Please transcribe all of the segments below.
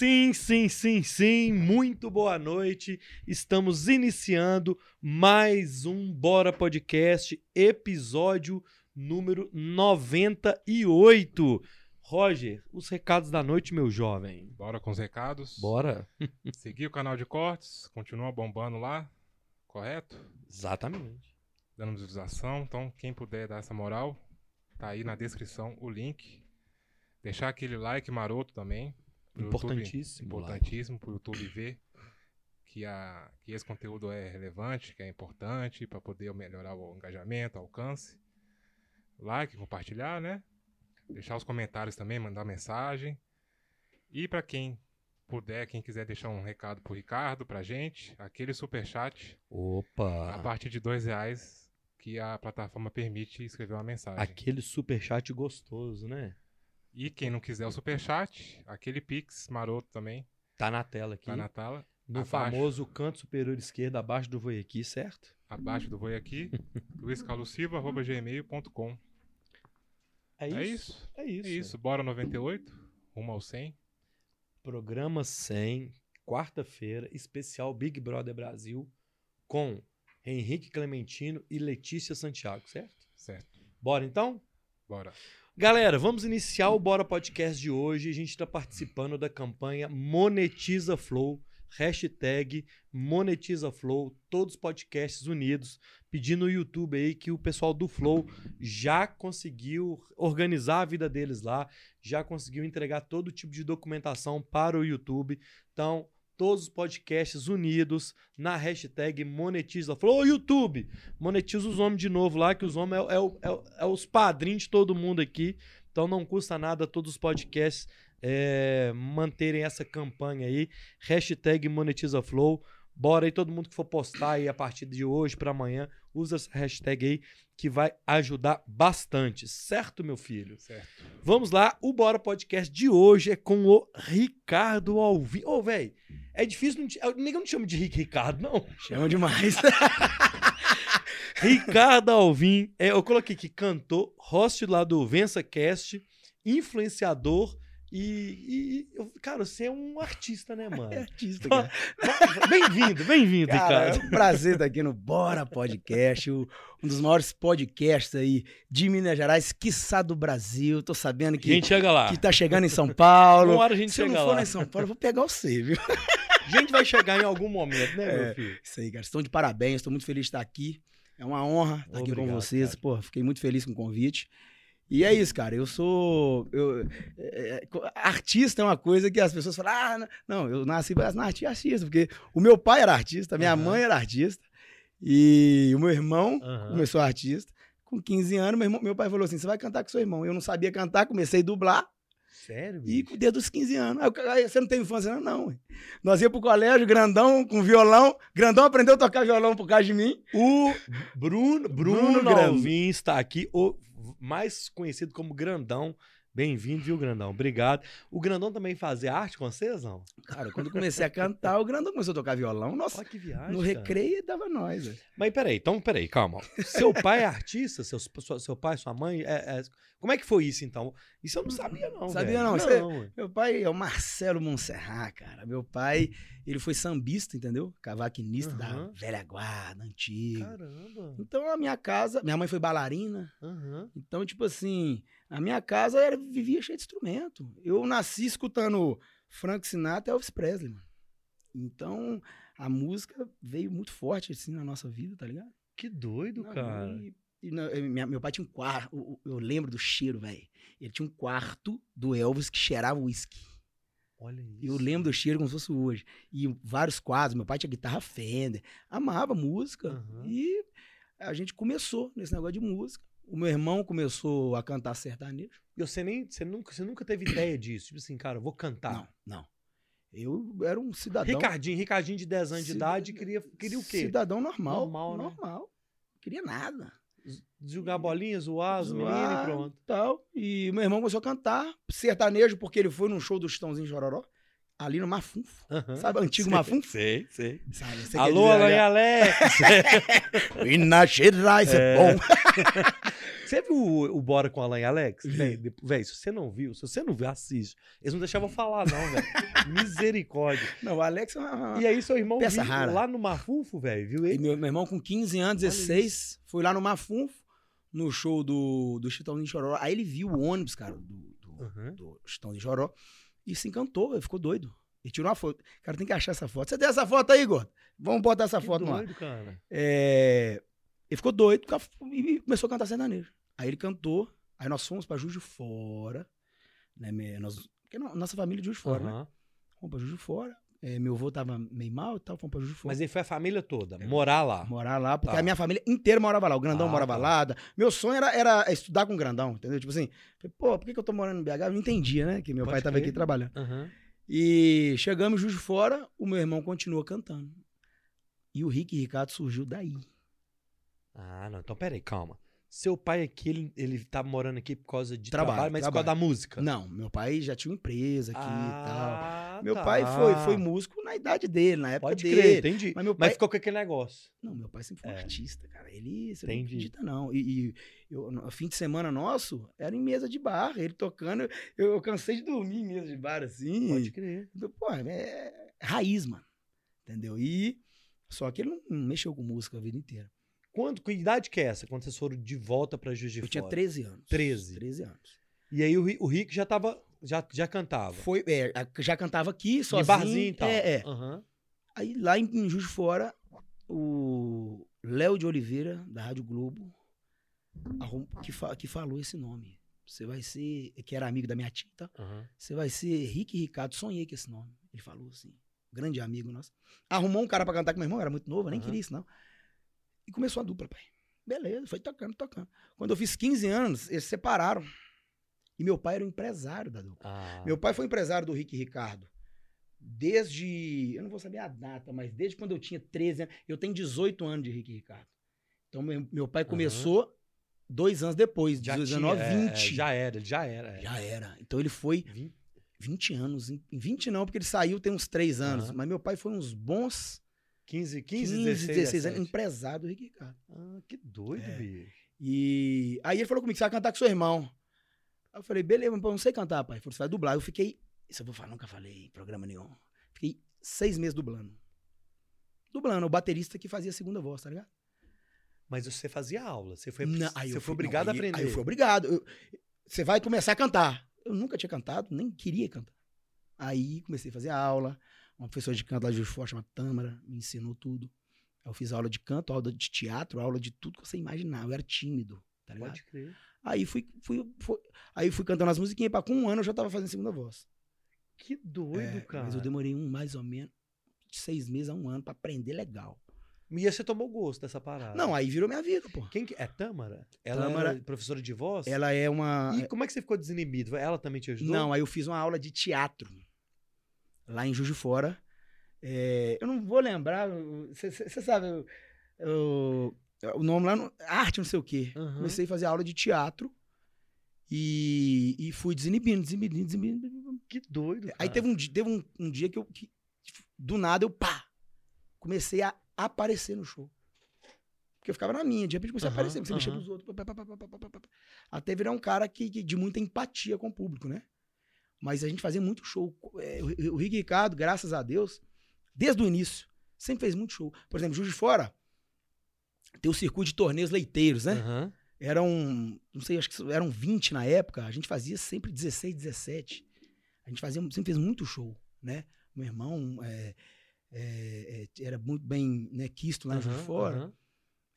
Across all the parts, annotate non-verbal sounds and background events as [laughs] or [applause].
Sim, sim, sim, sim. Muito boa noite. Estamos iniciando mais um Bora Podcast, episódio número 98. Roger, os recados da noite, meu jovem. Bora com os recados. Bora. [laughs] Seguir o canal de cortes, continua bombando lá, correto? Exatamente. Dando visualização. Então, quem puder dar essa moral, tá aí na descrição o link. Deixar aquele like maroto também. Importantíssimo. YouTube, importantíssimo para o YouTube ver que, a, que esse conteúdo é relevante, que é importante para poder melhorar o engajamento, o alcance. Like, compartilhar, né? Deixar os comentários também, mandar mensagem. E para quem puder, quem quiser deixar um recado pro Ricardo, pra gente, aquele super chat a Opa. partir de dois reais que a plataforma permite escrever uma mensagem. Aquele superchat gostoso, né? E quem não quiser o superchat, aquele Pix maroto também, Tá na tela aqui. tá na tela, No abaixo. famoso canto superior esquerdo, abaixo do voi aqui, certo? abaixo do Voi aqui, [laughs] luiscarlosilva.gmail.com. É É isso. É isso. É isso, bora 98, rumo ao 100. Programa 100, quarta-feira, especial Big Brother Brasil, com Henrique Clementino e Letícia Santiago, certo? Certo, Bora então? bora. Galera, vamos iniciar o Bora Podcast de hoje. A gente está participando da campanha Monetiza Flow, hashtag Monetiza Flow, todos os podcasts unidos, pedindo no YouTube aí que o pessoal do Flow já conseguiu organizar a vida deles lá, já conseguiu entregar todo tipo de documentação para o YouTube. Então, todos os podcasts unidos na hashtag Monetiza Flow. Ô, YouTube, monetiza os homens de novo lá, que os homens é, é é é os padrinhos de todo mundo aqui. Então não custa nada todos os podcasts é, manterem essa campanha aí. Hashtag Monetiza Flow. Bora aí, todo mundo que for postar aí a partir de hoje para amanhã, usa essa hashtag aí que vai ajudar bastante, certo, meu filho? Certo. Vamos lá, o Bora Podcast de hoje é com o Ricardo Alvim. Ô, velho, é difícil, não eu- ninguém não chama de Rick Ricardo, não. Chama demais. [laughs] Ricardo Alvim, é, eu coloquei aqui cantor, host lá do VençaCast, influenciador e, e- eu- cara, você é um artista, né, mano? [laughs] É artista, cara. [laughs] Bem-vindo, bem-vindo, Cara, é Ricardo. um prazer estar aqui no Bora Podcast, o- um dos maiores podcasts aí de Minas Gerais, quiçá do Brasil. Tô sabendo A que, gente chega lá. que tá chegando em São Paulo. Uma hora a gente Se eu chega não for lá. lá em São Paulo, eu vou pegar você, viu? A gente vai chegar em algum momento, né, meu É. filho? Isso aí, cara. Estão de parabéns, estou muito feliz de estar aqui. É uma honra estar aqui com Obrigado, vocês. cara. Pô, fiquei muito feliz com o convite. E é isso, cara. Eu sou. eu- é, é, artista é uma coisa que as pessoas falam, ah, não, eu nasci para nasci artista, porque o meu pai era artista, minha Aham. mãe era artista, e o meu irmão Aham. começou artista. Com 15 anos, meu, irmão- meu pai falou assim: você vai cantar com seu irmão. Eu não sabia cantar, comecei a dublar. Sério, E bicho? desde os 15 anos. Aí, o cara, "Aí, você não tem infância? Não, não. Nós ia pro colégio, grandão, com violão. Grandão aprendeu a tocar violão por causa de mim. O Bruno, Bruno, Bruno. Alvim está aqui, o mais conhecido como Grandão. Bem-vindo, viu, Grandão? Obrigado. O Grandão também fazia arte com vocês, não? Cara, quando comecei a cantar, o grandão começou a tocar violão. Nossa, Olha que viagem. no cara. recreio dava nós. ué. Mas peraí, então peraí, calma. Seu pai é artista? Seu, seu pai, sua mãe? é- é- Como é que foi isso, então? Isso eu não sabia, não. Sabia não, é- ué. Meu pai é o Marcelo Monserrat, cara. Meu pai, ele foi sambista, entendeu? Cavaquinista da Aham. velha guarda, antiga. Caramba. Então a minha casa, minha mãe foi bailarina. Aham. Então, tipo assim, a minha casa era, vivia cheia de instrumento. Eu nasci escutando Frank Sinatra e Elvis Presley, mano. Então, a música veio muito forte, assim, na nossa vida, tá ligado? Que doido, Não, cara. E, e e minha- meu pai tinha um quarto, eu lembro do cheiro, velho. Ele tinha um quarto do Elvis que cheirava uísque. Olha isso. Eu lembro do cheiro como se fosse hoje. E vários quadros, meu pai tinha guitarra Fender, amava música. Aham. E a gente começou nesse negócio de música. O meu irmão começou a cantar sertanejo. E você, nem, você, nunca, você nunca teve ideia disso? Tipo assim, cara, eu vou cantar. Não, não. Eu era um cidadão. Ricardinho, Ricardinho de 10 anos de idade, queria, queria o quê? Cidadão normal. Normal, né? Normal. Queria nada. Jogar bolinha, zoar meninos e Zoar, pronto. Tal. E meu irmão começou a cantar sertanejo porque ele foi num show do Chitãozinho Chororó. Ali no Mafunfo. Aham. Sabe o antigo Sei, Mafunfo? Sei, sei. Sabe, Alô, Alan Alex. [laughs] Minas Gerais é, É. bom. [laughs] Você viu o, o Bora com Alan e Alex? Véi, se você não viu, se você não viu, assiste. Eles não deixavam eu falar, não, velho. [laughs] Misericórdia. Não, o Alex é uma... E aí, seu irmão Peça viu rara. lá no Mafufo, velho, viu E ele? meu, meu irmão com 15 anos, Olha 16, foi lá no Mafunfo, no show do, do Chitãozinho Choró. Aí ele viu o ônibus, cara, do, do, Uhum. do Chitãozinho Choró, e se encantou, ele ficou doido. E tirou uma foto. Cara, tem que achar essa foto. Você tem essa foto aí, Igor? Vamos botar essa Que foto doido, cara. É, ele ficou doido e começou a cantar sertanejo. Aí ele cantou, aí nós fomos pra Juiz de Fora, né? Nós, porque no- nossa família é de Juiz de Fora, né? Aham. Fomos pra Juiz de Fora. É, meu avô tava meio mal e tal, fomos pra Juiz de Fora. Mas aí foi a família toda, morar lá. Morar lá, porque Tá. a minha família inteira morava lá. O Grandão Ah, morava tá. lá. Meu sonho era, era estudar com o Grandão, entendeu? Tipo assim, pô, por que, que eu tô morando no BH? Eu não entendia, né? Que meu Pode pai tava crer. aqui trabalhando. Aham. E chegamos Juiz de Fora, o meu irmão continua cantando. E o Rick Ricardo surgiu daí. Ah, não. Então, peraí, calma. Seu pai aqui, ele, ele tá morando aqui por causa de Trabalho, trabalho, mas por causa da trabalho. música. Não, meu pai já tinha uma empresa aqui e tal. ah, Meu tá. pai foi, foi músico na idade dele, na época Pode dele. crer, entendi. Mas meu Mas pai- ficou com aquele negócio. Não, meu pai sempre foi um É. artista, cara. Ele, você Entendi. não acredita, não. E, e eu, no fim de semana nosso, era em mesa de bar, ele tocando. Eu, eu cansei de dormir em mesa de bar, assim. Pode crer. Pô, é raiz, mano. Entendeu? E. Só que ele não, não mexeu com música a vida inteira. Quando, que idade que é essa? Quando vocês foram de volta pra Juiz de Eu Fora? tinha 13 anos. 13. 13 anos. E aí o, o Rick já tava, já, já cantava. Foi, é, já cantava aqui, sozinho. de barzinho e tal. É, é. Aham. Aí lá em, em Juiz de Fora, o Léo de Oliveira, da Rádio Globo, que, fa- que falou esse nome. Você vai ser, que era amigo da minha tia, tá? aham. Você vai ser Rick Ricardo, sonhei com esse nome. Ele falou assim, grande amigo nosso. Arrumou um cara pra cantar com meu irmão, era muito novo, eu nem Aham. queria isso não. E começou a dupla, pai. Beleza, foi tocando, tocando. Quando eu fiz 15 anos, eles se separaram. E meu pai era o empresário da dupla. Ah, Meu pai foi empresário do Rick Ricardo. Desde. Eu não vou saber a data, mas desde quando eu tinha 13 anos. Eu tenho 18 anos de Rick Ricardo. Então, meu, meu pai começou dois anos depois, já 19, tinha, é, 20. já era, já era. é. Já era. Então ele foi Vin- 20 anos. Em em 20 não, porque ele saiu tem uns 3 anos. Aham. Mas meu pai foi uns bons 15, 15, 15, 16, 16 anos, 17. empresário do Rick Ricardo. Ah, que doido, É. bicho. E aí ele falou comigo, você vai cantar com seu irmão. Aí eu falei, beleza, mas eu não sei cantar, pai. Ele falou, você vai dublar. Eu fiquei, isso eu vou falar, nunca falei em programa nenhum. Fiquei seis meses dublando. Dublando, o baterista que fazia a segunda voz, tá ligado? Mas você fazia aula, você foi, Não, você aí eu foi fui- obrigado não, a aí- aprender. Aí eu fui obrigado. Eu- você vai começar a cantar. Eu nunca tinha cantado, nem queria cantar. Aí comecei a fazer aula. Uma professora de canto lá de Juiz Fora, chamada Tâmara, me ensinou tudo. Eu fiz aula de canto, aula de teatro, aula de tudo que você imaginar. Eu era tímido, tá ligado? Pode crer. Aí fui, fui, fui- aí fui cantando as musiquinhas, pá, com um ano eu já tava fazendo segunda voz. Que doido, É, cara. Mas eu demorei um mais ou menos de seis meses a um ano pra aprender legal. E você tomou gosto dessa parada. Não, aí virou minha vida, pô. Quem que é? Tâmara? Ela Tâmara- era professora de voz? Ela é uma. E como é que você ficou desinibido? Ela também te ajudou? Não, aí eu fiz uma aula de teatro lá em Juiz de Fora. É, eu não vou lembrar, você sabe, eu- eu- o nome lá, no- arte não sei o quê. Aham. Comecei a fazer aula de teatro e, e fui desinibindo, desinibindo, desinibindo. Que doido, cara. Aí teve um, teve um, um dia que eu, que, do nada, eu pá, comecei a aparecer no show. Porque eu ficava na minha, de repente comecei a Aham, aparecer, comecei a mexer aham. pros outros. pá, pá, pá. Até virar um cara que, que- de muita empatia com o público, né? Mas a gente fazia muito show. É, o, Rick Ricardo, graças a Deus, desde o início, sempre fez muito show. Por exemplo, Juiz de Fora tem o circuito de torneios leiteiros, né? Aham. Eram, não sei, acho que eram 20 na época. A gente fazia sempre 16, 17. A gente fazia, sempre fez muito show, né? Meu irmão é, é, é, era muito bem né, quisto lá Juiz de Fora. aham.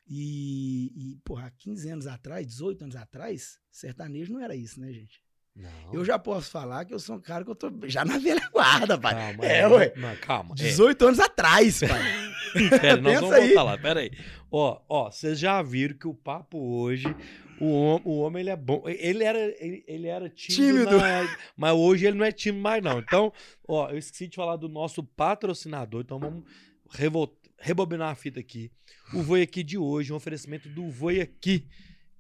E, e, porra, há 15 anos atrás, 18 anos atrás, sertanejo não era isso, né, gente? Não. Eu já posso falar que eu sou um cara que eu tô já na velha guarda, pai. Calma, É, ué. Não, calma. é. 18 anos atrás, pai. [laughs] Pera, nós [laughs] vamos aí. voltar lá, pera aí. Ó, ó, vocês já viram que o papo hoje, o, hom- o homem, ele é bom. Ele era, ele, ele era tímido, Tímido. na- mas hoje ele não é tímido mais não. Então, ó, eu esqueci de falar do nosso patrocinador, então vamos rebobinar a fita aqui. O Voi Aqui de hoje, um oferecimento do Voi Aqui.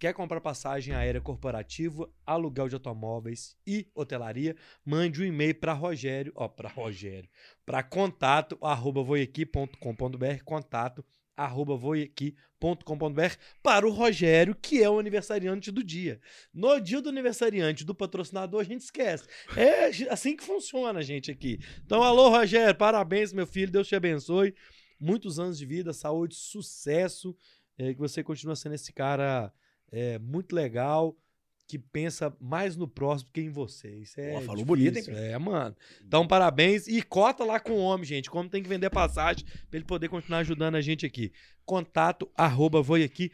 Quer comprar passagem aérea corporativa, aluguel de automóveis e hotelaria? Mande um e-mail para Rogério, ó, para Rogério, para contato arroba voiaqui.com.br, contato arroba voiaqui.com.br para o Rogério, que é o aniversariante do dia. No dia do aniversariante do patrocinador, a gente esquece. É assim que funciona, gente, aqui. Então, alô, Rogério, parabéns, meu filho, Deus te abençoe. Muitos anos de vida, saúde, sucesso, é, que você continue sendo esse cara é, muito legal, que pensa mais no próximo que em você. Isso é Pô, falou bonito, hein, É, mano. Então, parabéns. E cota lá com o homem, gente. Como tem que vender passagem para ele poder continuar ajudando a gente aqui. Contato arroba voiaqui.com.br.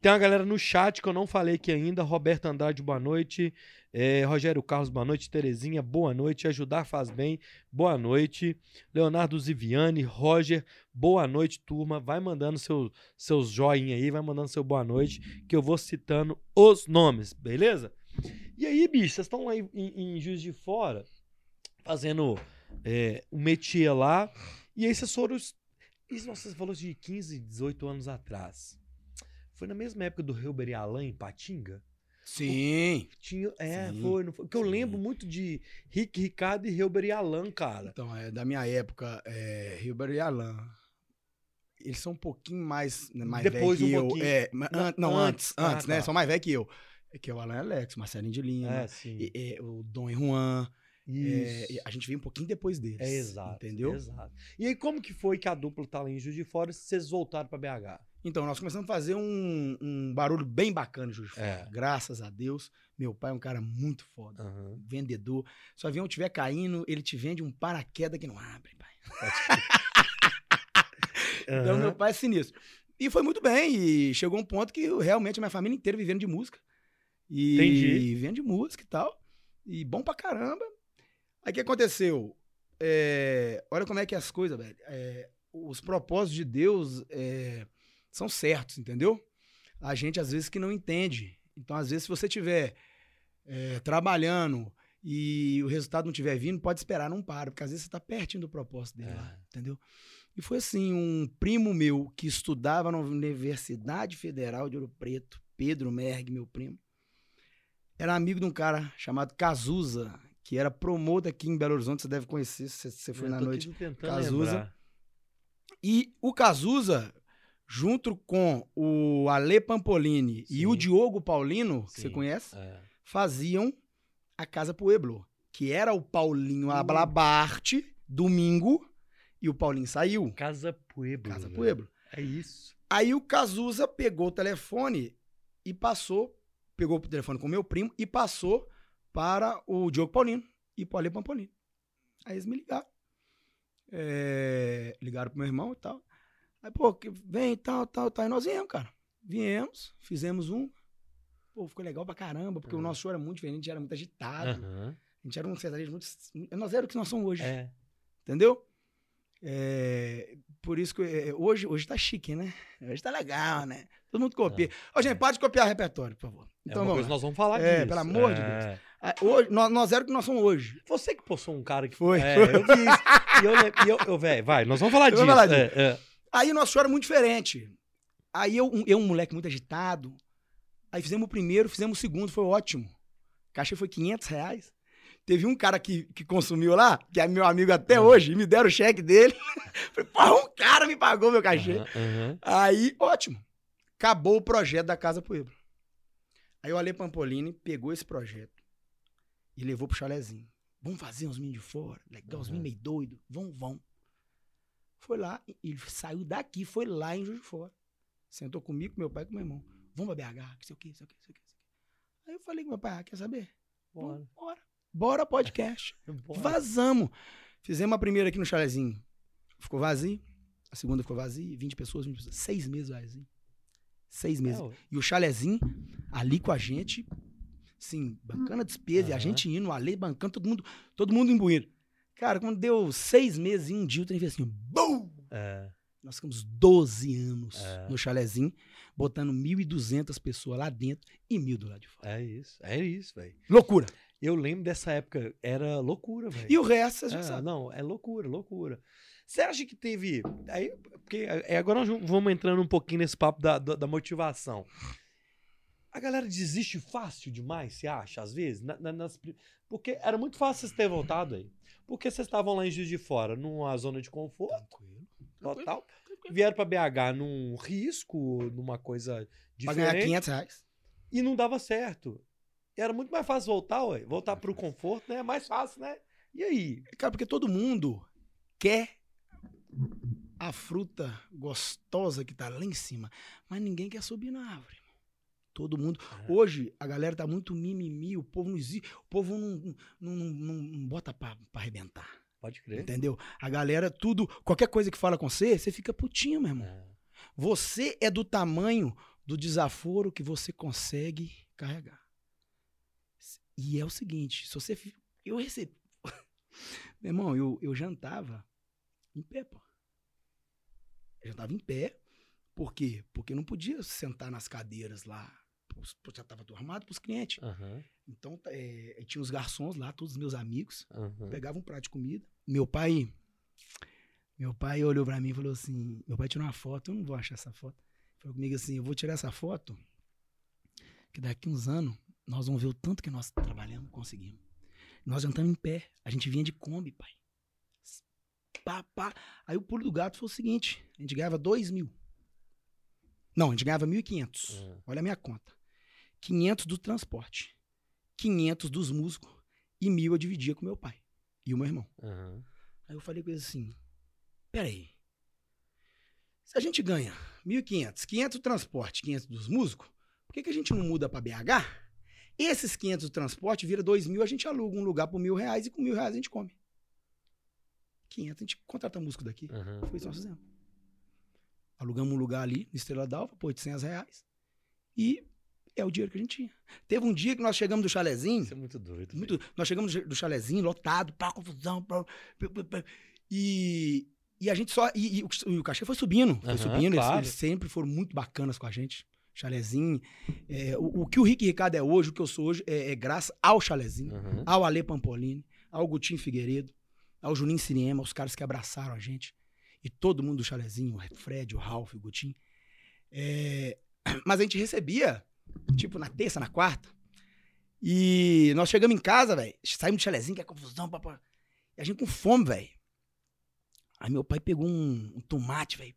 Tem uma galera no chat que eu não falei aqui ainda. Roberto Andrade, boa noite. É, Rogério Carlos, boa noite. Terezinha, boa noite. Ajudar faz bem, boa noite. Leonardo Ziviani, Roger, boa noite, turma. Vai mandando seu, seus joinha aí, vai mandando seu boa noite, que eu vou citando os nomes, beleza? E aí, bicho, vocês estão lá em, em, em Juiz de Fora, fazendo é, um métier lá, e aí vocês foram. Isso, nossa, você falou de 15, 18 anos atrás. Foi na mesma época do Hilber e Alain em Patinga? Sim. Tinha, é, Sim, foi, não foi. Porque eu sim. lembro muito de Rick, Ricardo e Hilber e Alain, cara. Então, é da minha época, é, Hilbert e Alan. Eles são um pouquinho mais, né, mais Depois velhos que um eu. pouquinho. É, Não, an- não, antes. antes, Ah, antes, né? tá. São mais velhos que eu. É que é o Alan Alex, Marcelinho de Lima, É, sim. e- e o Dom e Juan. é, Isso. a gente veio um pouquinho depois deles. É exato. Entendeu? Exato. E aí, como que foi que a dupla tá lá em Juiz de Fora e vocês voltaram pra BH? Então, nós começamos a fazer um, um barulho bem bacana, Fora. É. Graças a Deus. Meu pai é um cara muito foda. Aham. Vendedor. Se o avião estiver caindo, ele te vende um paraquedas que não abre, pai. [laughs] Então, Aham. meu pai é sinistro. E foi muito bem. E chegou um ponto que realmente a minha família inteira vivendo de música. E Entendi. de música e tal. E bom pra caramba. Aí o que aconteceu? É, olha como é que é as coisas, velho. É, os propósitos de Deus é, são certos, entendeu? A gente às vezes que não entende. Então, às vezes, se você estiver trabalhando e o resultado não estiver vindo, pode esperar, não para, porque às vezes você está pertinho do propósito dele É. lá, entendeu? E foi assim, um primo meu que estudava na Universidade Federal de Ouro Preto, Pedro Merg, meu primo, era amigo de um cara chamado Cazuza, que era promotor aqui em Belo Horizonte, você deve conhecer, se você foi na noite. Cazuza. lembrar. E o Cazuza, junto com o Ale Pampolini Sim. e o Diogo Paulino, que você Sim. conhece, É. faziam a Casa Pueblo, que era o Paulinho Hum. Ablabarte, domingo, e o Paulinho saiu. Casa Pueblo. Casa velho. Pueblo. É isso. Aí o Cazuza pegou o telefone e passou, pegou o telefone com o meu primo e passou para o Diogo Paulino e para o Ale Pampolini. Aí eles me ligaram. É, ligaram pro meu irmão e tal. Aí, pô, que vem e tal, tal, tal. E nós viemos, cara. Viemos, fizemos um. Pô, ficou legal pra caramba, porque o Uhum. nosso show era muito diferente, a gente era muito agitado. Aham. A gente era um sertanejo muito. Nós era o que nós somos hoje. É. Entendeu? É, por isso que é, hoje, hoje tá chique, né? Hoje tá legal, né? Todo mundo copia. Ô, gente, pode copiar repertório, por favor. É Então uma vamos coisa lá. nós vamos falar É, disso. pelo amor de É. Ah, Hoje, nós, nós era o que nós somos hoje. Você que postou um cara que Foi. É, eu vi isso. E eu, e eu, eu velho, vai, nós vamos falar Vamos disso. falar É, é. Aí nosso show era muito diferente. Aí eu, um- eu, um moleque muito agitado. Aí fizemos o primeiro, fizemos o segundo, foi ótimo. O cachê foi 500 reais. Teve um cara que, que consumiu lá, que é meu amigo até Uhum. hoje, e me deram o cheque dele. [laughs] Falei, pô, um cara me pagou meu cachê. Aham, aham. Aí, ótimo. Acabou o projeto da Casa Pueblo. Aí o Ale Pampolini pegou esse projeto e levou pro chalezinho. Vamos fazer uns meninos de fora, legal, uns Uhum. meninos meio doidos, vão, vão. Foi lá, e ele saiu daqui, foi lá em Juiz de Fora. Sentou comigo, com meu pai e com meu irmão. Vamos pra BH, que sei o quê, sei o quê, sei o quê, sei o quê. Aí eu falei com meu pai, ah, quer saber? Bora. Bora. Bora podcast. [laughs] Bora. Vazamos. Fizemos a primeira aqui no chalezinho. Ficou vazio. A segunda ficou vazia. 20 pessoas, 20 pessoas. Seis meses vazio. Seis meses. É. E o chalezinho ali com a gente. Sim, bancana despesa. E a gente indo, a lei bancando, todo mundo, todo mundo imbuído. Cara, quando deu seis meses e um dia, o trem fez assim, BUM! É. Nós ficamos 12 anos É. no chalezinho, botando 1.200 pessoas lá dentro e mil do lado de fora. É isso, é isso, velho. Loucura. Eu lembro dessa época, era loucura, velho. E o resto, você já É, sabe. não, é loucura, loucura. Você acha que teve. Aí, porque é, agora nós vamos entrando um pouquinho nesse papo da, da, da motivação. A galera desiste fácil demais, você acha, às vezes? Na- na- nas porque era muito fácil vocês terem voltado aí. Porque vocês estavam lá em Juiz de Fora, numa zona de conforto. Tranquilo. total. Vieram pra BH num risco, numa coisa Pra ganhar diferente. 500 reais. E não dava certo. Era muito mais fácil voltar, ué. Voltar pro conforto, né? É mais fácil, né? E aí? Cara, porque todo mundo quer a fruta gostosa que tá lá em cima, mas ninguém quer subir na árvore. Todo mundo. É. Hoje, a galera tá muito mimimi, o povo não existe. O povo não, não, não, não, não bota pra, pra arrebentar. Pode crer. Entendeu? A galera, tudo. Qualquer coisa que fala com você, você fica putinho, meu irmão. É. Você é do tamanho do desaforo que você consegue carregar. E é o seguinte, se você. Eu recebi. [laughs] Meu irmão, eu, eu jantava em pé, pô. Eu jantava em pé. Por quê? Porque não podia sentar nas cadeiras lá. Pros- Já estava tudo arrumado para os clientes. Aham, Então, tá, é, tinha os garçons lá, todos os meus amigos aham. pegava um prato de comida. Meu pai, meu pai olhou pra mim e falou assim, meu pai tirou uma foto, eu não vou achar essa foto. Falou comigo assim, eu vou tirar essa foto, que daqui uns anos nós vamos ver o tanto que nós trabalhamos, conseguimos. Nós jantamos em pé, a gente vinha de Kombi, pai. Pá, pá. Aí o pulo do gato foi o seguinte, a gente ganhava dois mil. Não, a gente ganhava 1.500. Ah, Olha a minha conta. 500 do transporte, 500 dos músicos e mil eu dividia com meu pai e o meu irmão. aham. Aí eu falei com ele assim: peraí. Se a gente ganha 1.500, 500 do transporte, 500 dos músicos, por que, que a gente não muda pra BH? Esses 500 do transporte vira 2 mil, a gente aluga um lugar por mil reais e com mil reais a gente come. 500, a gente contrata músico daqui. aham. Foi isso que nós fizemos. Alugamos um lugar ali, no Estrela d'Alva, por 800 reais. E é o dinheiro que a gente tinha. Teve um dia que nós chegamos do chalezinho, Isso é muito doido. muito, nós chegamos do chalezinho, lotado, pá, confusão, pá, pá, pá, e, e a gente só, e, e o, e o cachê foi subindo, foi Aham, subindo, eles- claro. eles, sempre foram muito bacanas com a gente, chalezinho, é, o, o que o Rick Ricardo é hoje, o que eu sou hoje, é, é graças ao chalezinho, Aham. ao Ale Pampolini, ao Gutinho Figueiredo, ao Juninho Siriema, os caras que abraçaram a gente. E todo mundo do chalezinho, o Fred, o Ralph, o Gutinho. É, [clears throat] Mas a gente recebia, tipo, na terça, na quarta. E nós chegamos em casa, velho. Saímos do chalezinho, que é confusão, papá. E a gente com fome, velho. Aí meu pai pegou um, um tomate, velho.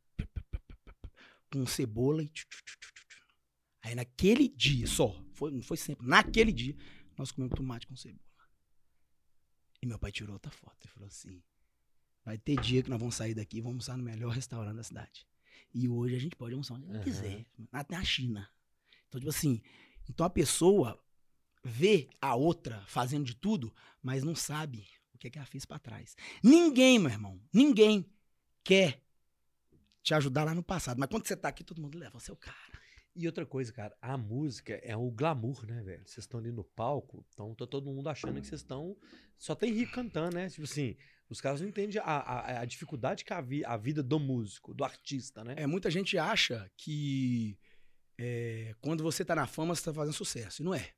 Com cebola e. tchu, tchu, tchu, tchu, tchu. Aí naquele dia só, foi, não foi sempre, naquele dia, nós comemos tomate com cebola. E meu pai tirou outra foto e falou assim: vai ter dia que nós vamos sair daqui e vamos almoçar no melhor restaurante da cidade. E hoje a gente pode almoçar onde a gente Aham. quiser, até na China. Então, tipo assim, então a pessoa vê a outra fazendo de tudo, mas não sabe o que, é que ela fez pra trás. Ninguém, meu irmão, ninguém quer te ajudar lá no passado. Mas quando você tá aqui, todo mundo leva o seu cara. E outra coisa, cara, a música é o glamour, né, velho? Vocês estão ali no palco, então tá todo mundo achando que vocês estão. Só tem rico cantando, né? Tipo assim, os caras não entendem a, a, a dificuldade que é a, vi, a vida do músico, do artista, né? É, muita gente acha que é, quando você tá na fama, você tá fazendo sucesso. E não é.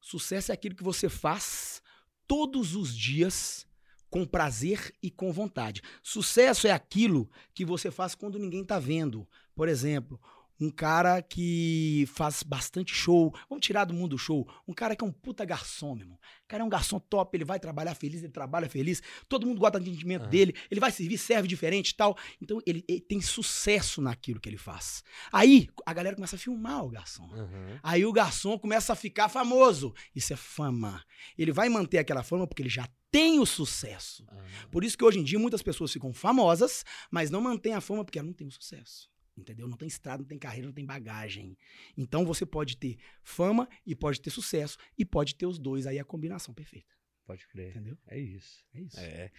Sucesso é aquilo que você faz todos os dias com prazer e com vontade. Sucesso é aquilo que você faz quando ninguém tá vendo. Por exemplo, um cara que faz bastante show. Vamos tirar do mundo do show. Um cara que é um puta garçom, meu irmão. O cara é um garçom top, ele vai trabalhar feliz, ele trabalha feliz. Todo mundo gosta do atendimento Aham. dele. Ele vai servir, serve diferente e tal. Então ele, ele tem sucesso naquilo que ele faz. Aí a galera começa a filmar o garçom. Aham. Aí o garçom começa a ficar famoso. Isso é fama. Ele vai manter aquela fama porque ele já tem o sucesso. Ah, Por isso que hoje em dia muitas pessoas ficam famosas, mas não mantêm a fama porque ela não tem o sucesso. Entendeu? Não tem estrada, não tem carreira, não tem bagagem. Então você pode ter fama e pode ter sucesso e pode ter os dois aí a combinação perfeita. pode crer. Entendeu? É isso. É isso. É.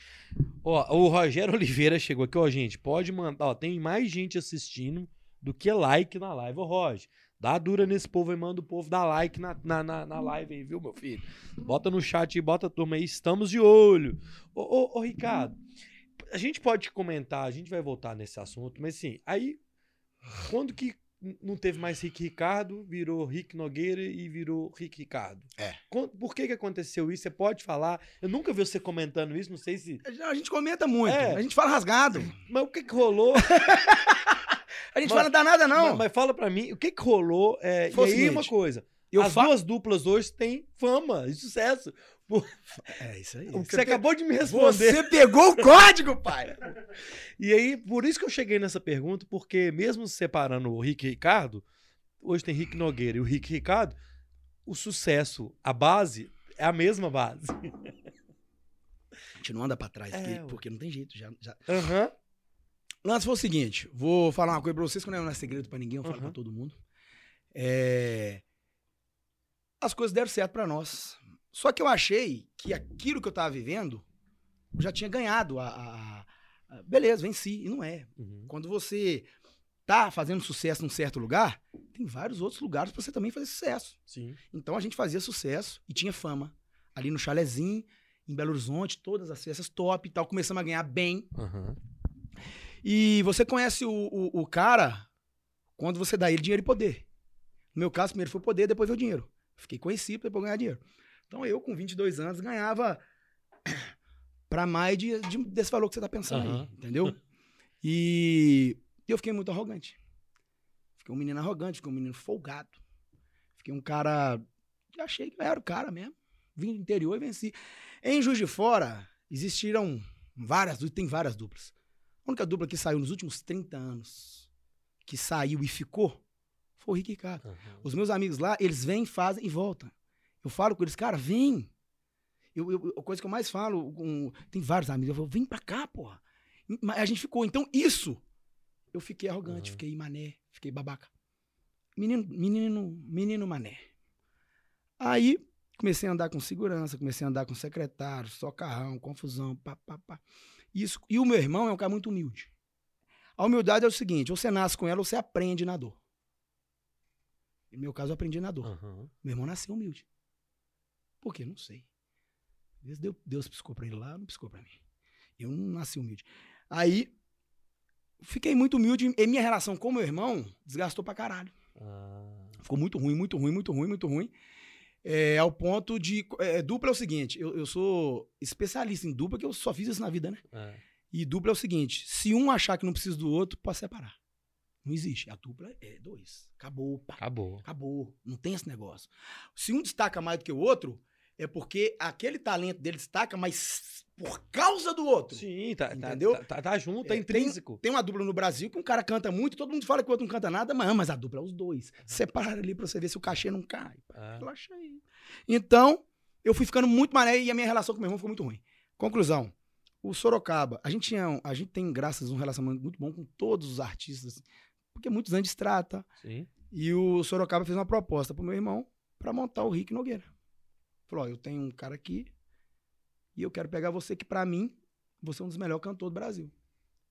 Ó, o Rogério Oliveira chegou aqui, ó, gente. Pode mandar, ó, tem mais gente assistindo do que like na live. Ô, Roger, dá dura nesse povo aí, manda o povo dar like na, na, na, na live aí, viu, meu filho? Bota no chat aí, bota a turma aí, estamos de olho. Ô, ô, ô, Ricardo, a gente pode comentar, a gente vai voltar nesse assunto, mas assim, aí, quando que não teve mais Rick Ricardo, virou Rick Nogueira e virou Rick Ricardo? É. Por que que aconteceu isso? Você pode falar? Eu nunca vi você comentando isso, não sei se... A gente comenta muito, É. a gente fala rasgado. Mas o que que rolou? [laughs] A gente Mas- fala danada não. Mas, mas fala pra mim, o que que rolou? É, e Foi aí, seguinte, uma coisa. eu as falo duas duplas hoje têm fama e sucesso. [laughs] É isso aí. Você, acabou de me responder. Você pegou o código, pai! [laughs] E aí, por isso que eu cheguei nessa pergunta, porque mesmo separando o Rick e Ricardo, hoje tem Rick Nogueira e o Rick e Ricardo, o sucesso, a base, é a mesma base. A gente não anda pra trás, É, porque, não tem jeito. Já, já... O lance foi o seguinte: vou falar uma coisa pra vocês que não é segredo pra ninguém, eu falo Uhum. pra todo mundo. É, As coisas deram certo pra nós. Só que eu achei que aquilo que eu tava vivendo, eu já tinha ganhado a. a- a- Beleza, venci. E não é. Uhum. Quando você tá fazendo sucesso num certo lugar, tem vários outros lugares pra você também fazer sucesso. Sim. Então a gente fazia sucesso e tinha fama. Ali no Chalezinho, em Belo Horizonte, todas as festas top e tal. Começamos a ganhar bem. Aham. E você conhece o, o, o cara quando você dá ele dinheiro e poder. No meu caso, primeiro foi o poder, depois veio o dinheiro. Fiquei conhecido pra depois ganhar dinheiro. Então eu, com 22 anos, ganhava [coughs] pra mais de, de- desse valor que você tá pensando Aham. aí, entendeu? E eu fiquei muito arrogante. Fiquei um menino arrogante, fiquei um menino folgado. Fiquei um cara. Achei que eu era o cara mesmo. Vim do interior e venci. Em Juiz de Fora, existiram várias, tem várias duplas. A única dupla que saiu nos últimos 30 anos, que saiu e ficou, foi o Rick Ricardo. Aham. Os meus amigos lá, eles vêm, fazem e voltam. Eu falo com eles, cara, vem. Eu, eu- a coisa que eu mais falo, com, tem vários amigos, eu falo, vem pra cá, porra. Mas a gente ficou. Então, isso, eu fiquei arrogante, Uhum. fiquei mané, fiquei babaca. Menino, menino, menino mané. Aí, comecei a andar com segurança, comecei a andar com secretário, só carrão, confusão, pá, pá, pá. Isso, e o meu irmão é um cara muito humilde. A humildade é o seguinte, ou você nasce com ela ou você aprende na dor. No meu caso, eu aprendi na dor. Aham. Meu irmão nasceu humilde. Por quê? Não sei. Às vezes Deus, Deus piscou pra ele lá, não piscou pra mim. Eu não nasci humilde. Aí, fiquei muito humilde e minha relação com meu irmão desgastou pra caralho. Ah. Ficou muito ruim, muito ruim, muito ruim, muito ruim. É, ao ponto de. é, dupla é o seguinte: eu, eu sou especialista em dupla, que eu só fiz isso na vida, né? É. E dupla é o seguinte: se um achar que não precisa do outro, pode separar. Não existe. A dupla é dois. Acabou, pá. Acabou. Acabou. Não tem esse negócio. Se um destaca mais do que o outro, é porque aquele talento dele destaca, mas por causa do outro. Sim, tá, tá, Entendeu? tá, tá, tá junto, é, É, intrínseco. Tem uma dupla no Brasil que um cara canta muito, todo mundo fala que o outro não canta nada, mas, mas a dupla é os dois. Separa ali pra você ver se o cachê não cai. Ah. Relaxa aí. Então, eu fui ficando muito mané e a minha relação com meu irmão ficou muito ruim. Conclusão. O Sorocaba, a gente tinha, a gente tem graças a um relacionamento muito bom com todos os artistas, porque muitos anos trata. Sim. E o Sorocaba fez uma proposta pro meu irmão pra montar o Rick Nogueira. Falou: ó, eu tenho um cara aqui e eu quero pegar você que pra mim você é um dos melhores cantores do Brasil.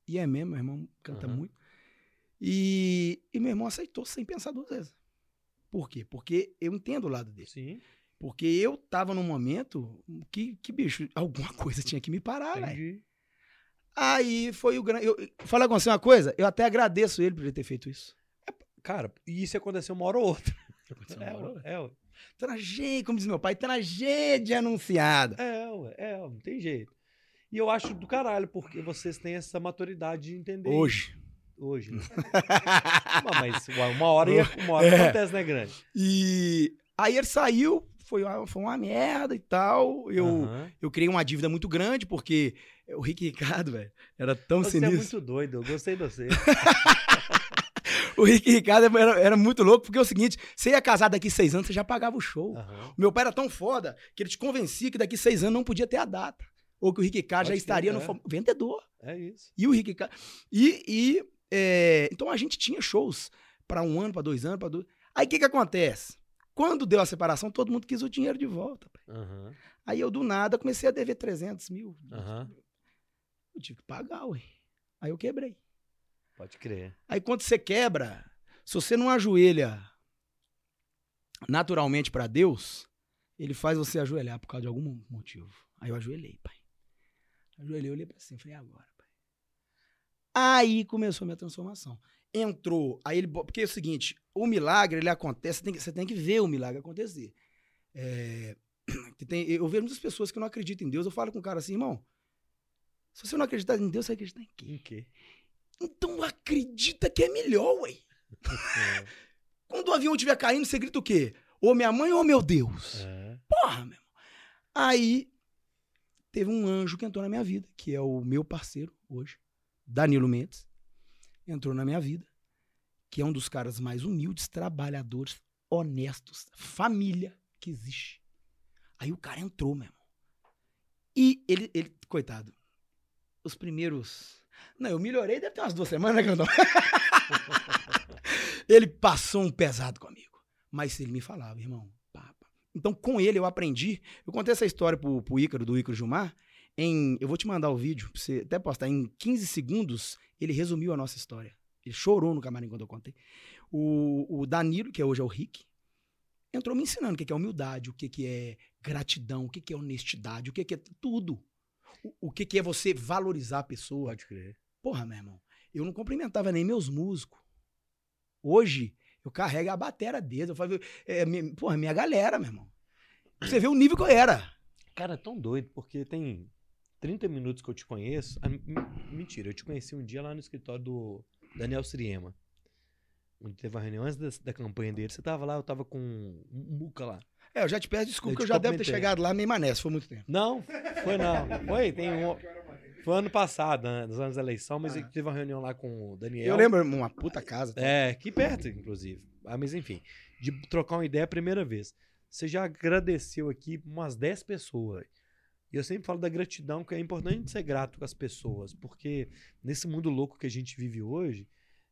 E é mesmo, meu irmão canta Aham. muito. E, e meu irmão aceitou sem pensar duas vezes. Por quê? Porque eu entendo o lado dele. Sim. Porque eu tava num momento que, que bicho, alguma [laughs] coisa tinha que me parar, velho. Aí foi o grande. Eu, falar com você uma coisa, eu até agradeço ele por ele ter feito isso. Cara, e isso aconteceu uma hora ou outra. Aconteceu É, uma hora. ué, é, ué. Tragédia, como diz meu pai, tragédia anunciada. É, ué, é, ué, não tem jeito. E eu acho do caralho, porque vocês têm essa maturidade de entender. Hoje. isso. Hoje, [laughs] né? Mas uma hora, ia, uma hora [laughs] É. acontece, né, grande? E aí ele saiu, foi, uma- foi uma merda e tal. Eu, Aham. eu criei uma dívida muito grande, porque o Rick Ricardo, velho, era tão Você é sinistro. muito doido, eu gostei de você. [laughs] O Rick Ricardo era, era muito louco, porque é o seguinte: você ia casar daqui seis anos, você já pagava o show. Aham. Meu pai era tão foda que ele te convencia que daqui seis anos não podia ter a data. Ou que o Rick Ricardo já estaria no é. fam- vendedor. É isso. E o Rick Ricardo. E, e, é, então a gente tinha shows para um ano, para dois anos, para dois. Aí o que, que acontece? Quando deu a separação, todo mundo quis o dinheiro de volta. pai. Aham. Aí eu, do nada, comecei a dever 300 mil. Aham. Eu tive que pagar, ué. Aí eu quebrei. Pode crer. Aí quando você quebra, se você não ajoelha naturalmente pra Deus, ele faz você ajoelhar por causa de algum motivo. Aí eu ajoelhei, pai. Ajoelhei, olhei pra cima, falei, "E agora, pai. Aí começou a minha transformação. Entrou, aí ele, porque é o seguinte, o milagre, ele acontece, você tem que, você tem que ver o milagre acontecer. É, [clears throat] tem- eu vejo muitas pessoas que não acreditam em Deus, eu falo com o cara assim, irmão, se você não acreditar em Deus, você vai acreditar em quê? Em quê? Então acredita que é melhor, ué. É. [laughs] Quando o avião estiver caindo, você grita o quê? Ô minha mãe ou meu Deus? É. Porra, meu irmão. Aí teve um anjo que entrou na minha vida, que é o meu parceiro hoje, Danilo Mendes. Entrou na minha vida, que é um dos caras mais humildes, trabalhadores, honestos, família que existe. Aí o cara entrou, meu irmão. E ele, ele coitado, os primeiros. Não, eu melhorei, deve ter umas duas semanas, né, Grandão? [laughs] ele passou um pesado comigo. Mas ele me falava, irmão. Então, com ele eu aprendi. Eu contei essa história pro, pro Ícaro, do Ícaro Gilmar. Em, eu vou te mandar o vídeo, pra você até postar. Em 15 segundos, ele resumiu a nossa história. Ele chorou no camarim quando eu contei. O, o Danilo, que hoje é o Rick, entrou me ensinando o que é humildade, o que é gratidão, o que é honestidade, o que é tudo. O, o que é você valorizar a pessoa. Pode crer. Porra, meu irmão, eu não cumprimentava nem meus músicos. Hoje, eu carrego a batera deles. Eu falo, é, minha, porra, minha galera, meu irmão. Você vê o nível que eu era. Cara, é tão doido, porque tem 30 minutos que eu te conheço. Ah, mentira, eu te conheci um dia lá no escritório do Daniel Siriema. Onde teve a reunião antes da, da campanha dele. Você tava lá, eu tava com um Muca lá. É, eu já te peço desculpa, eu que eu já devo ter chegado lá meio mané, foi muito tempo. Não, foi não. [laughs] Foi, tem um. Foi ano passado, né, nos anos da eleição, mas ah. teve uma reunião lá com o Daniel. Eu lembro, uma puta casa. Tá? É, aqui perto, inclusive. Ah, mas enfim, de trocar uma ideia a primeira vez. Você já agradeceu aqui umas 10 pessoas. E eu sempre falo da gratidão, que é importante ser grato com as pessoas, porque nesse mundo louco que a gente vive hoje,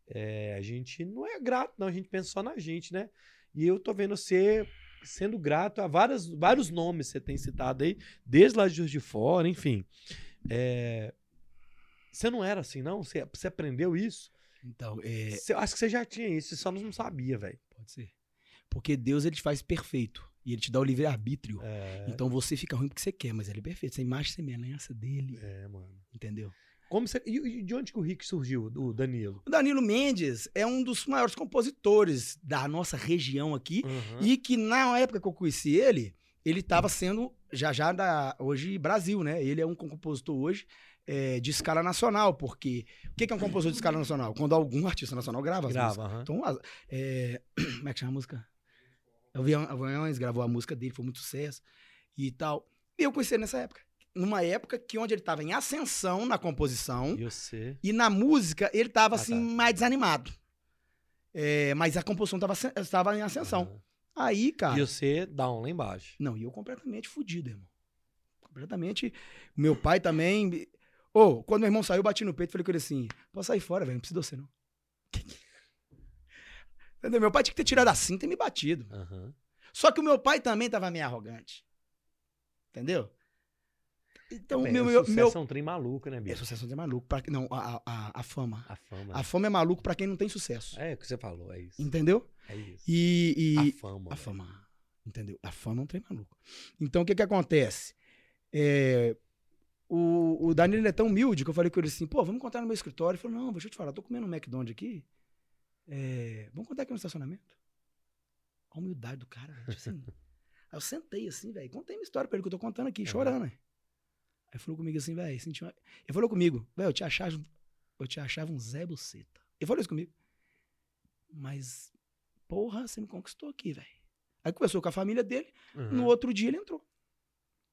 é, a gente não é grato, não, a gente pensa só na gente, né? E eu tô vendo você sendo grato a várias, vários nomes que você tem citado aí, desde lá de Juiz de Fora, enfim. É, você não era assim, não? Você, você aprendeu isso? Então, é... Você, acho que você já tinha isso, você só não sabia, velho. Pode ser. Porque Deus, ele te faz perfeito. E ele te dá o livre-arbítrio. É... Então você fica ruim porque você quer, mas ele é perfeito. Você é imagem e semelhança dele. É, mano. Entendeu? Como você, e de onde que o Rick surgiu, o Danilo? O Danilo Mendes é um dos maiores compositores da nossa região aqui. Uhum. E que na época que eu conheci ele, ele estava sendo já já da hoje Brasil, né? Ele é um compositor hoje é, de escala nacional, porque o que é um compositor de escala nacional? Quando algum artista nacional grava, grava. Uhum. Então, é, [clears throat] como é que chama a música? Aviões gravou a música dele, foi muito sucesso e tal. E eu conheci ele nessa época. Numa época que onde ele estava em ascensão na composição. E você? E na música ele estava ah, assim, tá. mais desanimado. É, mas a composição estava em ascensão. Uhum. Aí, cara. E você down lá embaixo. Não, e eu completamente fudido, irmão. Completamente. Meu pai também. Ô, oh, quando meu irmão saiu, eu bati no peito e falei com ele assim: pode sair fora, velho, não precisa de você, não. Entendeu? Meu pai tinha que ter tirado a cinta e me batido. Uhum. Só que o meu pai também tava meio arrogante. Entendeu? Então, é, meu, meu, meu... é um trem maluco, né, bicho? É sucesso é um trem maluco. Pra... Não, a, a, a fama. A fama. A fama é maluco pra quem não tem sucesso. É o que você falou, é isso. Entendeu? É isso. E, e... A fama. A fama. Entendeu? A fama é um trem maluco. Então, o que que acontece? É... O, o Danilo é tão humilde que eu falei com ele assim, pô, vamos contar no meu escritório. Ele falou, não, deixa eu te falar, tô comendo um McDonald's aqui. É, vamos contar aqui no estacionamento? A humildade do cara, velho. Tipo assim. [laughs] Aí eu sentei assim, velho. Contei minha história pra ele que eu tô contando aqui, chorando, né? Aí falou comigo assim, velho. Uma... Ele falou comigo, velho, eu te achava. Eu te achava um Zé Buceta. Ele falou isso comigo. Mas, porra, você me conquistou aqui, velho. Aí conversou com a família dele. Uhum. No outro dia ele entrou.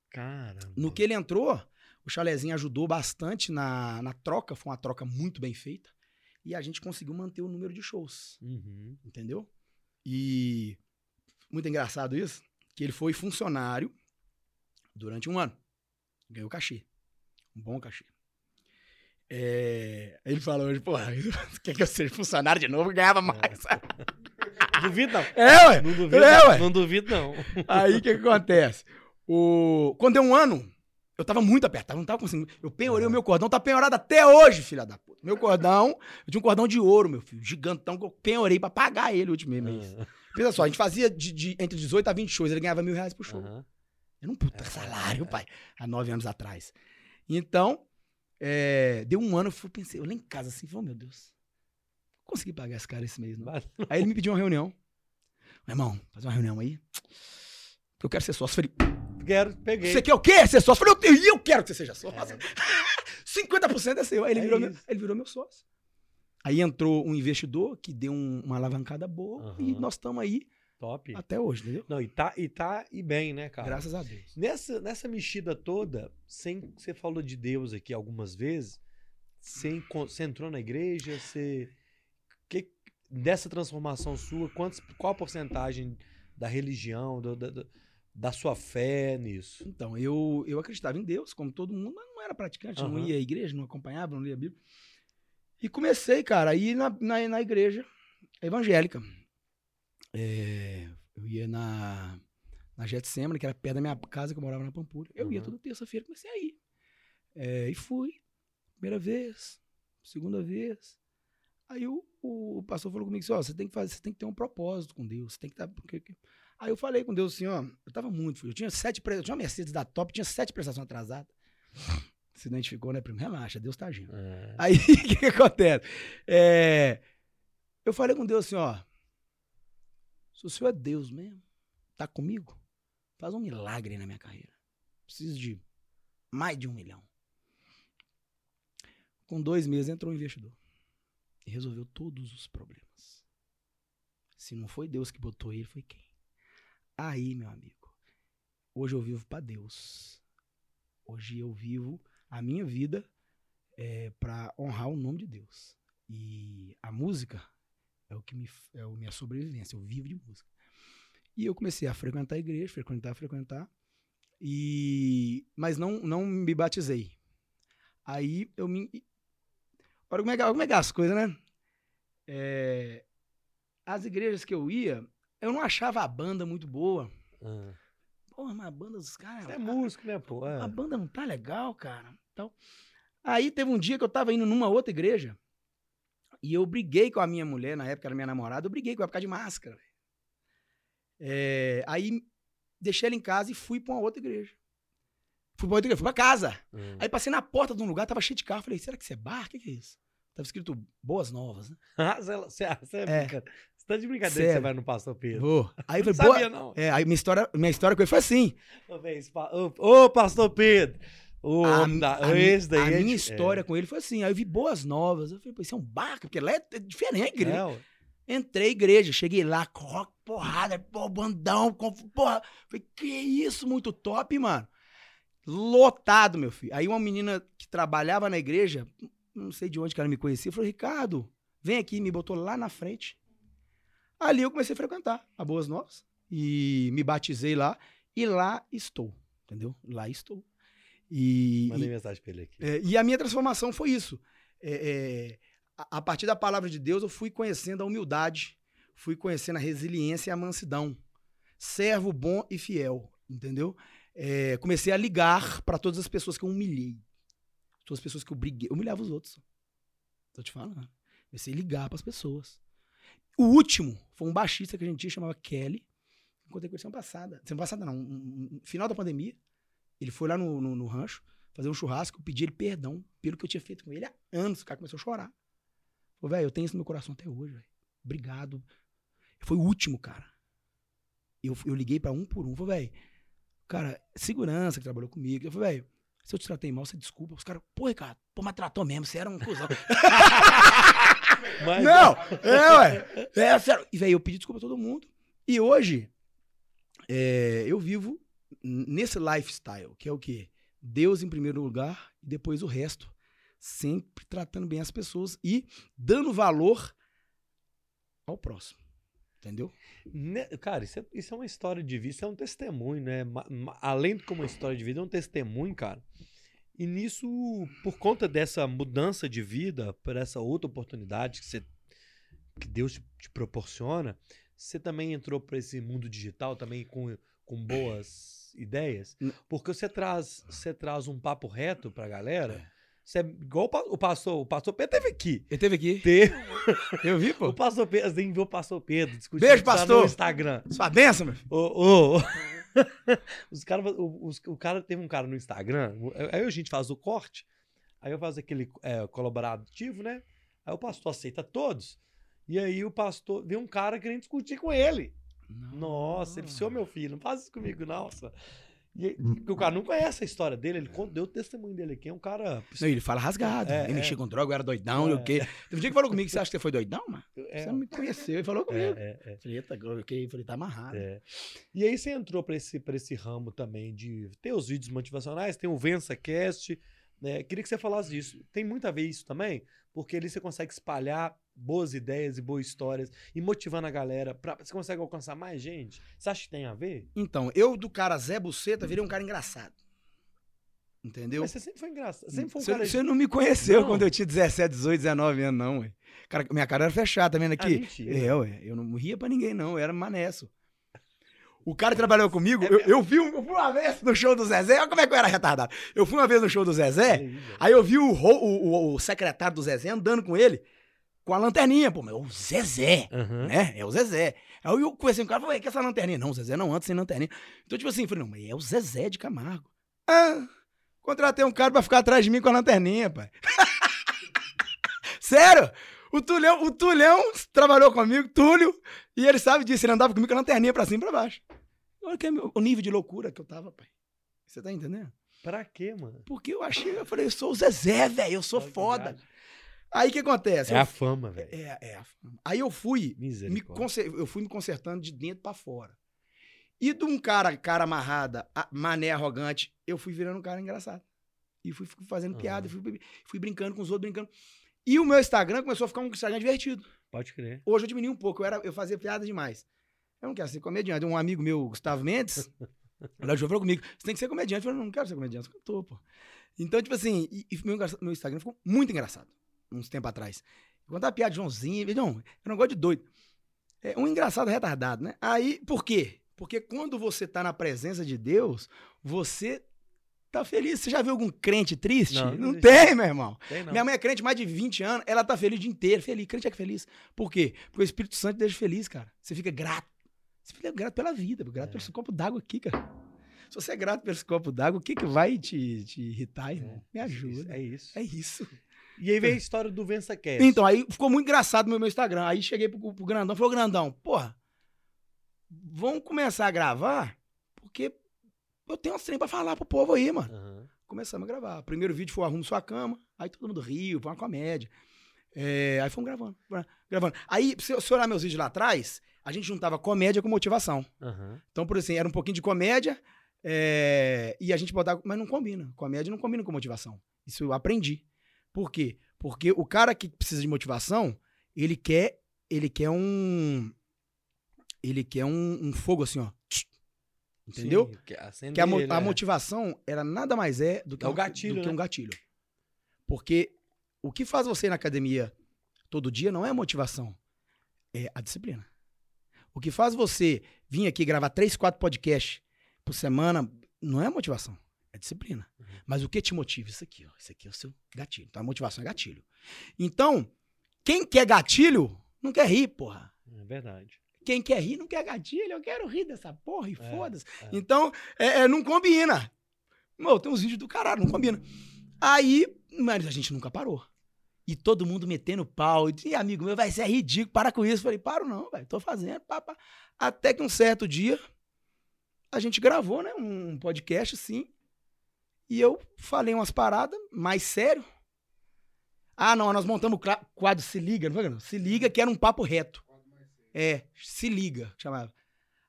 Caramba. No que ele entrou, o chalezinho ajudou bastante na, na troca. Foi uma troca muito bem feita. E a gente conseguiu manter o número de shows. Uhum. Entendeu? E muito engraçado isso, que ele foi funcionário durante um ano. Ganhou cachê. Um bom cachê. É... Ele falou hoje, porra, [laughs] quer que eu seja funcionário de novo? Ganhava é. mais. É. [laughs] duvido não. É, ué. Não duvido, é, ué. Não duvido não. Aí o que, que acontece? O... Quando deu um ano, eu tava muito apertado, não tava conseguindo. Eu penhorei o meu cordão, tá penhorado até hoje, filha da puta. Meu cordão, eu tinha um cordão de ouro, meu filho, gigantão, que eu penhorei pra pagar ele o último mês. Uhum. Pensa só, a gente fazia de, de, entre 18 a 20 shows, ele ganhava mil reais por show. Uhum. Era um puta é, salário, é. pai, há nove anos atrás. Então, é, deu um ano, eu pensei, eu lá em casa assim, falei, oh, meu Deus, consegui pagar esse cara esse mês, não. Aí ele me pediu uma reunião. Meu irmão, fazer uma reunião aí. Eu quero ser sócio. Falei, Quero, peguei. Você quer o quê? Ser sócio? Eu falei, eu, eu quero que você seja sócio. É. [laughs] 50% é seu. Aí ele, é virou meu, ele virou meu sócio. Aí entrou um investidor que deu um, uma alavancada boa uhum. e nós estamos aí Top. Até hoje, entendeu? Não, e tá, e tá e bem, né, cara? Graças a Deus. Nessa, nessa mexida toda, sem, você falou de Deus aqui algumas vezes, você, você entrou na igreja, você. Que, dessa transformação sua, quantos, qual a porcentagem da religião, do- da, da sua fé nisso? Então, eu, eu acreditava em Deus, como todo mundo, mas não era praticante, não Aham. ia à igreja, não acompanhava, não lia a Bíblia. E comecei, cara, a ir na, na, na igreja evangélica. É, eu ia na, na Getsemane, que era perto da minha casa, que eu morava na Pampulha. Eu ia Uhum. toda terça-feira, comecei a ir. É, e fui. Primeira vez, segunda vez. Aí o, o, pastor falou comigo assim, ó, você tem que fazer, você tem que ter um propósito com Deus, você tem que estar... porque- Aí eu falei com Deus assim, ó, eu tava muito, eu tinha sete, eu tinha uma Mercedes da Top, tinha sete prestações atrasadas. [laughs] Se identificou, né, primo? Relaxa, Deus tá agindo. É. Aí, [laughs] o que, que acontece? É, eu falei com Deus assim, ó. Se o Senhor é Deus mesmo, tá comigo, faz um milagre na minha carreira. Preciso de mais de um milhão. Com dois meses entrou um investidor e resolveu todos os problemas. Se não foi Deus que botou ele, foi quem? Aí, meu amigo, hoje eu vivo para Deus. Hoje eu vivo a minha vida é, para honrar o nome de Deus. E a música é o que me é a minha sobrevivência. Eu vivo de música. E eu comecei a frequentar a igreja, frequentar, frequentar. E mas não não me batizei. Aí eu me Olha como é como é, que é as coisas, né? É, as igrejas que eu ia, eu não achava a banda muito boa. Ah. Porra, mas a banda dos caras. Você é músico, né, pô? É. A banda não tá legal, cara. Então, aí teve um dia que eu tava indo numa outra igreja e eu briguei com a minha mulher, na época era minha namorada, eu briguei com ela por causa de máscara. É, aí deixei ela em casa e fui pra uma outra igreja. Fui pra outra igreja, fui pra casa. Hum. Aí passei na porta de um lugar, tava cheio de carro. Falei, será que isso é bar? O que, que é isso? Tava escrito Boas Novas, né? [laughs] Ah, você, você, você, é É. você tá de brincadeira que você vai no Pastor Pedro. Vou. Aí eu Não falei, sabia, boa. não. É, aí minha história, minha história com ele foi assim. Ô, Pastor Pedro! Ô, a, da- a esse daí a é minha de- história com ele foi assim. Aí eu vi boas novas. Eu falei, pô, isso é um barco, porque lá é é diferente a É, igreja. é. Entrei igreja, cheguei lá, rock, porrada, pô, bandão, com, porra. Falei, que isso, muito top, mano. Lotado, meu filho. Aí uma menina que trabalhava na igreja, não sei de onde que ela me conhecia, falou, Ricardo, vem aqui, me botou lá na frente. Ali eu comecei a frequentar a Boas Novas e me batizei lá e lá estou, entendeu? Lá estou. E, Mandei e- mensagem pra ele aqui. é, e a minha transformação foi isso. É, é, a, a partir da palavra de Deus, eu fui conhecendo a humildade, fui conhecendo a resiliência e a mansidão. Servo bom e fiel, entendeu? É, comecei a ligar para todas as pessoas que eu humilhei. Todas as pessoas que eu briguei. Eu humilhava os outros. Tô te falando. Comecei a ligar para as pessoas. O último foi um baixista que a gente tinha, chamava Kelly. Encontrei com ele semana passada. Semana passada não, um- um- final da pandemia. Ele foi lá no, no, no rancho fazer um churrasco, eu pedi ele perdão pelo que eu tinha feito com ele há anos. O cara começou a chorar. Falei, velho, eu tenho isso no meu coração até hoje, velho. Obrigado. Foi o último, cara. Eu, eu liguei pra um por um. Falei, velho, cara, segurança que trabalhou comigo. Eu falei, velho, se eu te tratei mal, você desculpa. Os caras, pô, Ricardo, pô, mas tratou mesmo, você era um cuzão. [laughs] Mas, Não, é, ué. É, sério. E, velho, eu pedi desculpa a todo mundo. E hoje, é, eu vivo nesse lifestyle, que é o quê? Deus em primeiro lugar e depois o resto. Sempre tratando bem as pessoas e dando valor ao próximo. Entendeu? Ne- Cara, isso é, isso é uma história de vida, isso é um testemunho, né? Ma- ma- Além de como uma história de vida, é um testemunho, cara. E nisso, por conta dessa mudança de vida, por essa outra oportunidade que, você, que Deus te, proporciona, você também entrou para esse mundo digital também com, com boas ideias? Porque você traz, você traz um papo reto pra galera. É. Você é igual o pa- o pastor, o pastor Pedro teve aqui. Ele teve aqui. Teve, [laughs] Eu vi, o pô. pastor Pedro, você ver o pastor Pedro discutindo Beijo, lá pastor. no Instagram. Sua benção, meu filho. Ô, ô, [laughs] os cara, o, os- o cara teve um cara no Instagram, o- aí a gente faz o corte, aí eu faço aquele é, colaborativo, né? Aí o pastor aceita todos. E aí o pastor vê um cara querendo discutir com ele. Nossa, ele disse, ô meu filho, não faz isso comigo, nossa. E porque o cara não conhece a história dele, ele conta- deu o testemunho dele aqui, é um cara. Não, ele fala rasgado. É, ele é. mexia com droga, eu era doidão, e o quê. Teve um dia que falou comigo, você acha que você foi doidão, mano? É, Você não me conheceu. Ele falou comigo. é, é, é. Falei, ok. Falei, tá amarrado. É. E aí você entrou pra esse, pra esse ramo também de ter os vídeos motivacionais, tem o VençaCast, né? Queria que você falasse disso. Tem muito a ver isso também, porque ali você consegue espalhar boas ideias e boas histórias e motivando a galera. Pra, você consegue alcançar mais gente? Você acha que tem a ver? Então, eu do cara Zé Buceta virei um cara engraçado. Entendeu? Mas você sempre foi engraçado. Sempre foi um Você, cara. você não me conheceu Não. quando eu tinha 17, 18, 19 anos, não, ué. Cara, minha cara era fechada, tá vendo Ah, aqui? mentira. é, ué, eu não ria pra ninguém, não, eu era manesso. O cara trabalhou comigo, É eu, eu vi eu fui uma vez no show do Zezé, olha como é que eu era retardado. Eu fui uma vez no show do Zezé, Aí, velho. aí eu vi o, o, o- o secretário do Zezé andando com ele, com a lanterninha, pô, mas é o Zezé, Aham. né? É o Zezé. Aí eu conversei com o cara, falei, que essa lanterninha? Não, o Zezé não anda sem lanterninha. Então, tipo assim, falei, não, mas é o Zezé de Camargo. Ah, contratei um cara pra ficar atrás de mim com a lanterninha, pai. [laughs] Sério? O Tulhão, o Tulhão trabalhou comigo, Túlio, e ele sabe disso, ele andava comigo com a lanterninha pra cima e pra baixo. Olha que é o nível de loucura que eu tava, pai. Você tá entendendo? Pra quê, mano? Porque eu achei, eu falei, eu sou o Zezé, velho, eu sou Olha foda. Aí o que acontece? É Eu- a fama, velho. é, é a fama. Aí eu fui, me eu fui me consertando de dentro pra fora. E de um cara, cara amarrada, mané arrogante, eu fui virando um cara engraçado. E fui, fui fazendo piada, fui, fui brincando com os outros, brincando. E o meu Instagram começou a ficar um Instagram divertido. Pode crer. Hoje eu diminui um pouco, eu, era, eu fazia piada demais. Eu não quero ser comediante. Um amigo meu, Gustavo Mendes, [laughs] de falou comigo: você tem que ser comediante. Eu falei, não, quero ser comediante, eu tô, pô. Então, tipo assim, e, e meu, meu Instagram ficou muito engraçado, uns tempos atrás. Eu contava piada de Joãozinho, não, eu não gosto de doido. É um engraçado retardado, né? Aí, por quê? Porque quando você tá na presença de Deus, você tá feliz. Você já viu algum crente triste? Não, Não, não tem, meu irmão. Tem. Minha mãe é crente mais de 20 anos, ela tá feliz o dia inteiro, feliz. Crente é que feliz. Por quê? Porque o Espírito Santo deixa feliz, cara. Você fica grato. Você fica grato pela vida, grato É. pelo seu copo d'água aqui, cara. Se você é grato pelo seu copo d'água, o que, que vai te, te irritar, irmão? Me ajuda. É isso. É isso. E aí vem a história do VençaCast. Então, aí ficou muito engraçado no meu Instagram. Aí cheguei pro, pro Grandão, falou, Grandão, porra, vamos começar a gravar, porque eu tenho uns trem pra falar pro povo aí, mano. Aham. Começamos a gravar. O primeiro vídeo foi Arrumo Sua Cama. Aí todo mundo riu, foi uma comédia. É, aí fomos gravando, gra- gravando. Aí, se você olhar meus vídeos lá atrás, a gente juntava comédia com motivação. Aham. Então, por exemplo, era um pouquinho de comédia é, e a gente botava... Mas não combina. Comédia não combina com motivação. Isso eu aprendi. Por quê? Porque o cara que precisa de motivação, ele quer, ele quer um... Ele quer um, um fogo assim, ó. Entendeu? Sim, que acende Que a, mo- ele, a motivação, ela nada mais é do que, É um- gatilho, do que né? um gatilho. Porque o que faz você ir na academia todo dia não é a motivação, é a disciplina. O que faz você vir aqui gravar três, quatro podcasts por semana não é a motivação, é a disciplina. Uhum. Mas o que te motiva? Isso aqui, ó. Isso aqui é o seu gatilho. Então a motivação é gatilho. Então, quem quer gatilho não quer rir, porra. É verdade. Quem quer rir não quer gatilho. Eu quero rir dessa porra e É, foda-se. é. Então, é, é, não combina. Meu, tem uns vídeos do caralho, não combina. Aí, mas a gente nunca parou. E todo mundo metendo pau. E, "Ih, amigo meu, vai ser ridículo, para com isso. Falei, paro não, velho, tô fazendo. Pá, pá. Até que um certo dia, a gente gravou, né, um podcast, assim. E eu falei umas paradas mais sério. Ah, não, nós montamos o quadro Se Liga, não foi, não? Se Liga, que era um papo reto. É, Se Liga, chamava.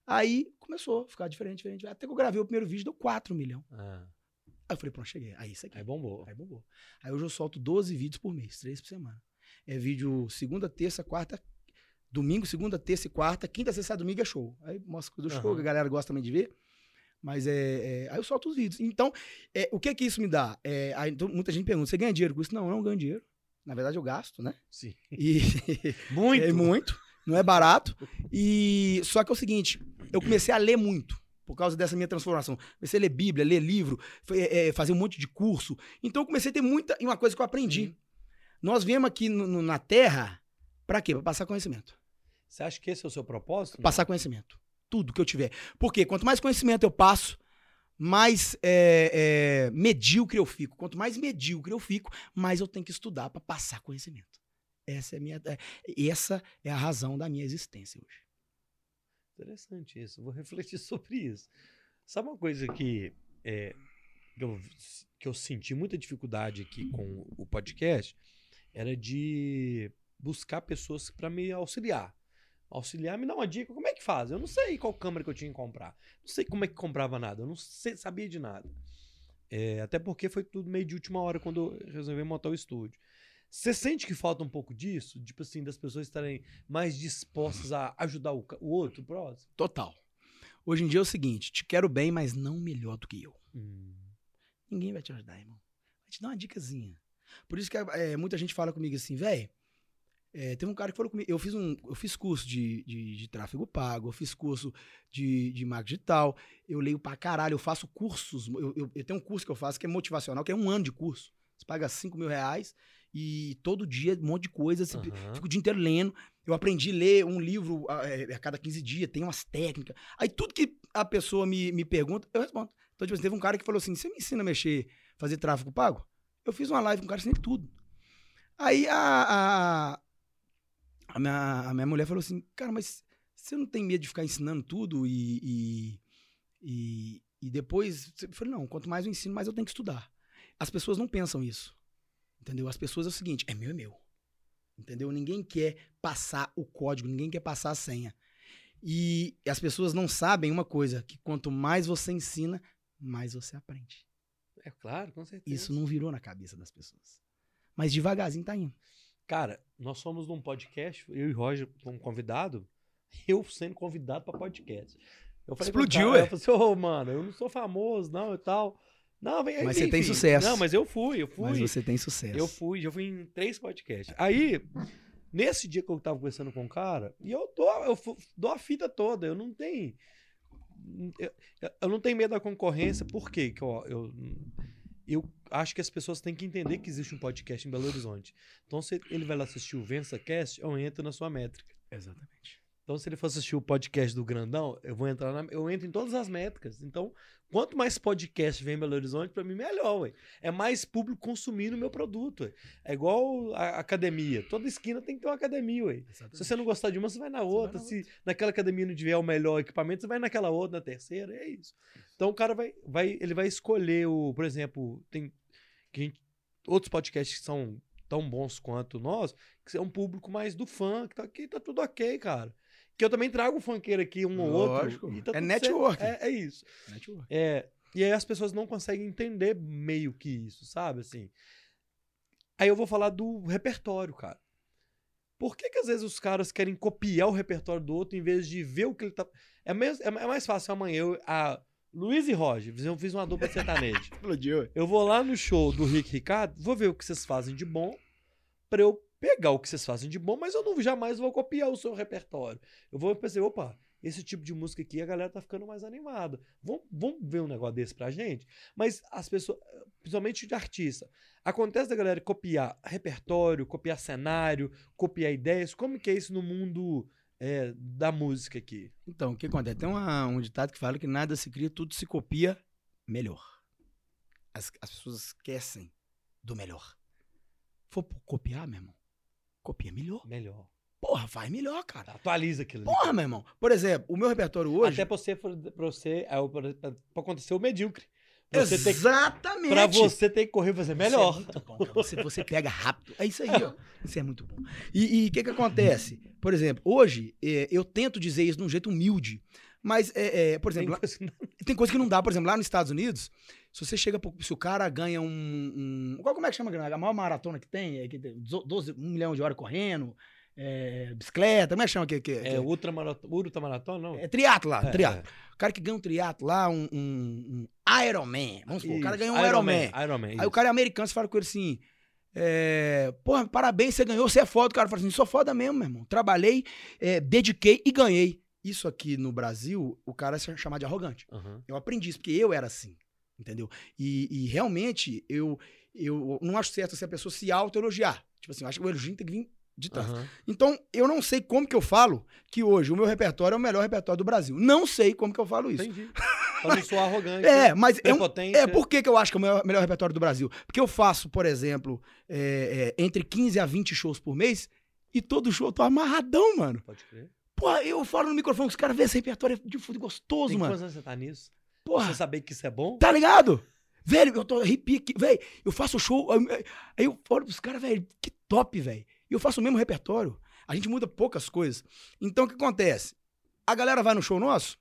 Aí começou a ficar diferente, diferente. Até que eu gravei o primeiro vídeo, deu 4 milhões. Ah, Aí eu falei, pronto, cheguei. Aí isso aqui. aí bombou. Aí bombou. Aí hoje eu solto 12 vídeos por mês, 3 por semana. É vídeo segunda, terça, quarta, domingo, segunda, terça e quarta, quinta, sexta, domingo é show. Aí mostra do show, Aham. que a galera gosta também de ver. Mas é, é, Aí eu solto os vídeos. Então, é, o que que isso me dá? É, aí, então, muita gente pergunta: você ganha dinheiro com isso? Não, eu não ganho dinheiro. Na verdade, eu gasto, né? Sim. E [laughs] Muito. [laughs] é muito, não é barato. E só que é o seguinte, eu comecei a ler muito por causa dessa minha transformação. Comecei a ler Bíblia, ler livro, foi, é, fazer um monte de curso. Então eu comecei a ter muita e uma coisa que eu aprendi. Sim. Nós viemos aqui no- no- na Terra para quê? Para passar conhecimento. Você acha que esse é o seu propósito? Passar conhecimento. Tudo que eu tiver. Porque quanto mais conhecimento eu passo, mais é, é, medíocre eu fico. Quanto mais medíocre eu fico, mais eu tenho que estudar para passar conhecimento. Essa é, a minha, é, essa é a razão da minha existência hoje. Interessante isso. Vou [laughs] refletir sobre isso. Sabe uma coisa que, é, que, eu, que eu senti muita dificuldade aqui com o podcast? Era de buscar pessoas para me auxiliar. Auxiliar, me dá uma dica, como é que faz? Eu não sei qual câmera que eu tinha que comprar. Não sei como é que comprava nada. Eu não sei, sabia de nada. É, até porque foi tudo meio de última hora quando eu resolvi montar o estúdio. Você sente que falta um pouco disso? Tipo assim, das pessoas estarem mais dispostas a ajudar o, o outro, o próximo? Total. Hoje em dia é o seguinte: te quero bem, mas não melhor do que eu. Hum. Ninguém vai te ajudar, irmão. Vai te dar uma dicasinha. Por isso que é, muita gente fala comigo assim, velho. É, teve um cara que falou comigo, eu fiz um, eu fiz curso de, de, de tráfego pago, eu fiz curso de, de marketing digital, eu leio pra caralho, eu faço cursos, eu, eu, eu, tenho um curso que eu faço que é motivacional, que é um ano de curso. Você paga 5 mil reais e todo dia um monte de coisa, Aham. fico o dia inteiro lendo. Eu aprendi a ler um livro a, é, a cada 15 dias, tem umas técnicas. Aí tudo que a pessoa me, me pergunta, eu respondo. Então, tipo assim, teve um cara que falou assim: você me ensina a mexer, fazer tráfego pago? Eu fiz uma live com um cara ensinei tudo. Aí a, a, a, minha, a minha mulher falou assim: cara, mas você não tem medo de ficar ensinando tudo e. e, e, e depois. Eu falei: não, quanto mais eu ensino, mais eu tenho que estudar. As pessoas não pensam isso. Entendeu? As pessoas é o seguinte: é meu, é meu. Entendeu? Ninguém quer passar o código, ninguém quer passar a senha. E as pessoas não sabem uma coisa: que quanto mais você ensina, mais você aprende. É claro, com certeza. Isso não virou na cabeça das pessoas. Mas devagarzinho tá indo. Cara, nós somos num podcast, eu e Roger como convidado, [laughs] eu sendo convidado pra podcast. Eu falei pro Explodiu, cara, ué. Eu falei assim, ô, mano, eu não sou famoso, não, e tal. Não, vem. Mas você tem enfim. sucesso. Não, mas eu fui, eu fui. Mas você tem sucesso. Eu fui, já fui em três podcasts. Aí, nesse dia que eu tava conversando com o cara, e eu dou, eu dou a fita toda, eu não tenho. Eu, eu não tenho medo da concorrência, por quê? Que eu, eu, eu acho que as pessoas têm que entender que existe um podcast em Belo Horizonte. Então, se ele vai lá assistir o VensaCast, eu entro na sua métrica. Exatamente. Então, se ele for assistir o podcast do Grandão, eu vou entrar na, eu entro em todas as métricas. Então, quanto mais podcast vem em Belo Horizonte, pra mim melhor, ué. É mais público consumindo o meu produto, ué. É igual a academia. Toda esquina tem que ter uma academia, ué. Exatamente. Se você não gostar de uma, você vai na vai outra. na Se naquela academia não tiver o melhor equipamento, você vai naquela outra, na terceira, é isso. Então o cara vai, vai ele vai escolher o, por exemplo, tem que gente- outros podcasts que são tão bons quanto nós, que é um público mais do funk, tá aqui, tá tudo ok, cara. Que eu também trago um funkeiro aqui, um ou outro. tá É network. É, é isso. Network. É, e aí as pessoas não conseguem entender meio que isso, sabe? Assim. Aí eu vou falar do repertório, cara. Por que, que às vezes os caras querem copiar o repertório do outro em vez de ver o que ele tá. É, mes- é é mais fácil amanhã eu. A Luiz e Roger, eu fiz uma dupla sertaneja. [laughs] Explodiu. Eu vou lá no show do Rick Ricardo, vou ver o que vocês fazem de bom, pra eu pegar o que vocês fazem de bom, mas eu não jamais vou copiar o seu repertório. Eu vou pensar, opa, esse tipo de música aqui a galera tá ficando mais animada. Vamos, vamos ver um negócio desse pra gente? Mas as pessoas, principalmente de artista, acontece da galera copiar repertório, copiar cenário, copiar ideias. Como que é isso no mundo é, da música aqui? Então, o que acontece? Tem uma- um ditado que fala que nada se cria, tudo se copia melhor. As, as pessoas esquecem do melhor. For copiar, meu irmão, copia melhor. Melhor. Porra, vai melhor, cara. Atualiza aquilo ali. Porra, meu irmão. Por exemplo, o meu repertório hoje. Até pra você, pra você, é, pra, acontecer o medíocre. Pra ter, que- Exatamente. pra você ter que correr e fazer melhor. Isso é muito bom, cara. Você, você pega rápido. É isso aí, ó. [laughs] Isso é muito bom. E o que que acontece? Por exemplo, hoje, é, eu tento dizer isso de um jeito humilde, mas, é, é, por Tem exemplo, coisa que não- tem coisa que não dá. Por exemplo, lá nos Estados Unidos, se você chega, pro- se o cara ganha um... um qual, como é que chama? A maior maratona que tem? É que tem 12, um milhão de horas correndo, é, bicicleta, como é que chama? Que, que, É ultramaratona, ultramaratona, não? é triatlo lá, É, triatlo. é. O cara que ganha um triatlo lá, um, um, um Ironman, vamos supor, o cara Isso, ganhou um Ironman. Ironman, Aí isso. o cara é americano, você fala com ele assim: é, Porra, parabéns, você ganhou, você é foda. O cara fala assim: sou foda mesmo, meu irmão. Trabalhei, é, dediquei e ganhei. Isso aqui no Brasil, o cara é chamado de arrogante. Aham. Eu aprendi isso, porque eu era assim, entendeu? E, e realmente, eu, eu não acho certo se a pessoa se auto-elogiar. Tipo assim, eu acho que o elogio tem que vir de trás. Aham. Então, eu não sei como que eu falo que hoje o meu repertório é o melhor repertório do Brasil. Não sei como que eu falo isso. Entendi. Pra não soar arrogante. É, mas é um, é, por que, que eu acho que é o melhor, melhor repertório do Brasil? Porque eu faço, por exemplo, é, é, entre 15 a 20 shows por mês e todo show eu tô amarradão, mano. Pode crer. Pô, eu falo no microfone que os caras vê esse repertório de fundo gostoso, Tem mano. quantos anos você tá nisso? Porra, Você saber que isso é bom? tá ligado? Velho, eu tô arrepio aqui, velho. Eu faço show, aí eu falo pros caras, velho, que top, velho. E eu faço o mesmo repertório. A gente muda poucas coisas. Então o que acontece? A galera vai no show nosso,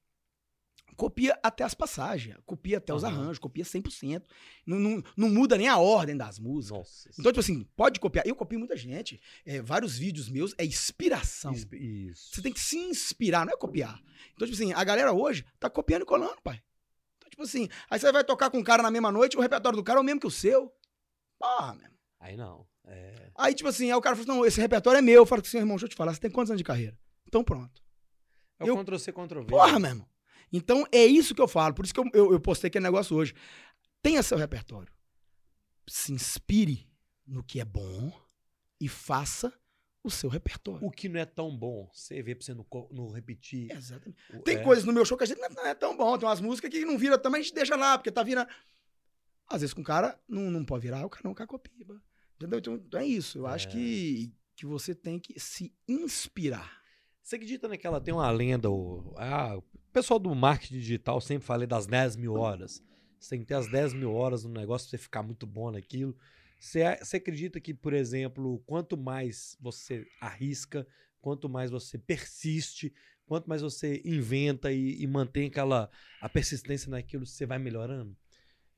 copia até as passagens, copia até os Aham. arranjos, copia 100%. Não, não, não muda nem a ordem das músicas. Nossa. Então, tipo assim, pode copiar. Eu copio muita gente. É, vários vídeos meus é inspiração. isso. Você tem que se inspirar, não é copiar. Então, tipo assim, a galera hoje tá copiando e colando, pai. Tipo assim, aí você vai tocar com um cara na mesma noite, o repertório do cara é o mesmo que o seu. Porra, meu. Aí não. É. Aí, tipo assim, aí o cara fala assim, não, esse repertório é meu. Eu falo assim, irmão, deixa eu te falar, você tem quantos anos de carreira? Então pronto. É o Eu- Ctrl C, Ctrl V. Porra, meu irmão. Então, é isso que eu falo. Por isso que eu, eu, eu postei aquele negócio hoje. Tenha seu repertório. Se inspire no que é bom e faça o seu repertório. O que não é tão bom, você vê pra você não, não repetir. Exatamente. O- Tem é. coisas no meu show que a gente não é- não é tão bom. Tem umas músicas que não vira também, a gente deixa lá, porque tá virando. Às vezes com o cara não, não pode virar, o cara não quer copia. Entendeu? Então, então é isso. Eu acho É. que, que você tem que se inspirar. Você acredita naquela. Tem uma lenda, o, ah, o pessoal do marketing digital sempre fala das 10 mil horas. Você tem que ter as 10 mil horas no negócio pra você ficar muito bom naquilo. Você, acredita que, por exemplo, quanto mais você arrisca, quanto mais você persiste, quanto mais você inventa e, e mantém aquela a persistência naquilo, você vai melhorando?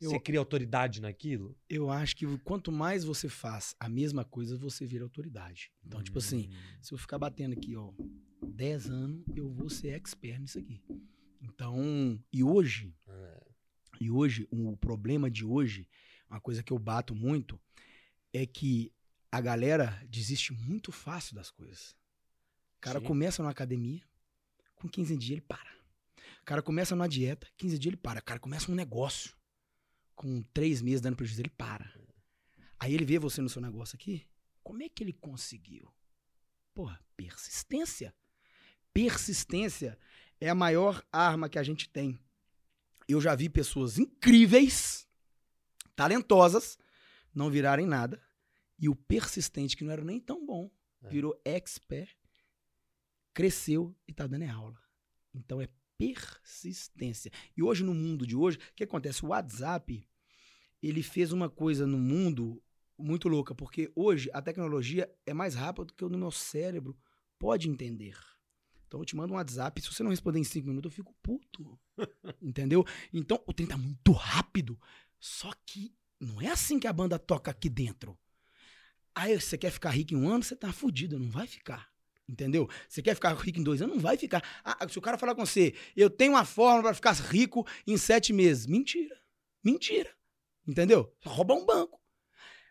Eu- Você cria autoridade naquilo? Eu acho que quanto mais você faz a mesma coisa, você vira autoridade. Então, tipo assim, Hum. se eu ficar batendo aqui, ó, 10 anos, eu vou ser expert nisso aqui. Então, e hoje, É. e hoje, o problema de hoje, uma coisa que eu bato muito, é que a galera desiste muito fácil das coisas. O cara Sim. começa numa academia, com 15 dias ele para. O cara começa numa dieta, 15 dias ele para. O cara começa um negócio, com 3 meses dando prejuízo, ele para. Aí ele vê você no seu negócio aqui, como é que ele conseguiu? Porra, persistência. Persistência é a maior arma que a gente tem. Eu já vi pessoas incríveis, talentosas, não virarem nada. E o persistente, que não era nem tão bom, É. virou expert, cresceu e tá dando é aula. Então é persistência. E hoje, no mundo de hoje, o que acontece? O WhatsApp, ele fez uma coisa no mundo muito louca, porque hoje a tecnologia é mais rápida do que o meu cérebro pode entender. Então eu te mando um WhatsApp, se você não responder em cinco minutos, eu fico puto. [laughs] Entendeu? Então o trem tá muito rápido. Só que não é assim que a banda toca aqui dentro. Aí você quer ficar rico em um ano, você tá fudido, não vai ficar. Entendeu? Você quer ficar rico em dois anos, não vai ficar. Ah, se o cara falar com você, eu tenho uma fórmula para ficar rico em sete meses. Mentira. Mentira. Entendeu? Rouba um banco.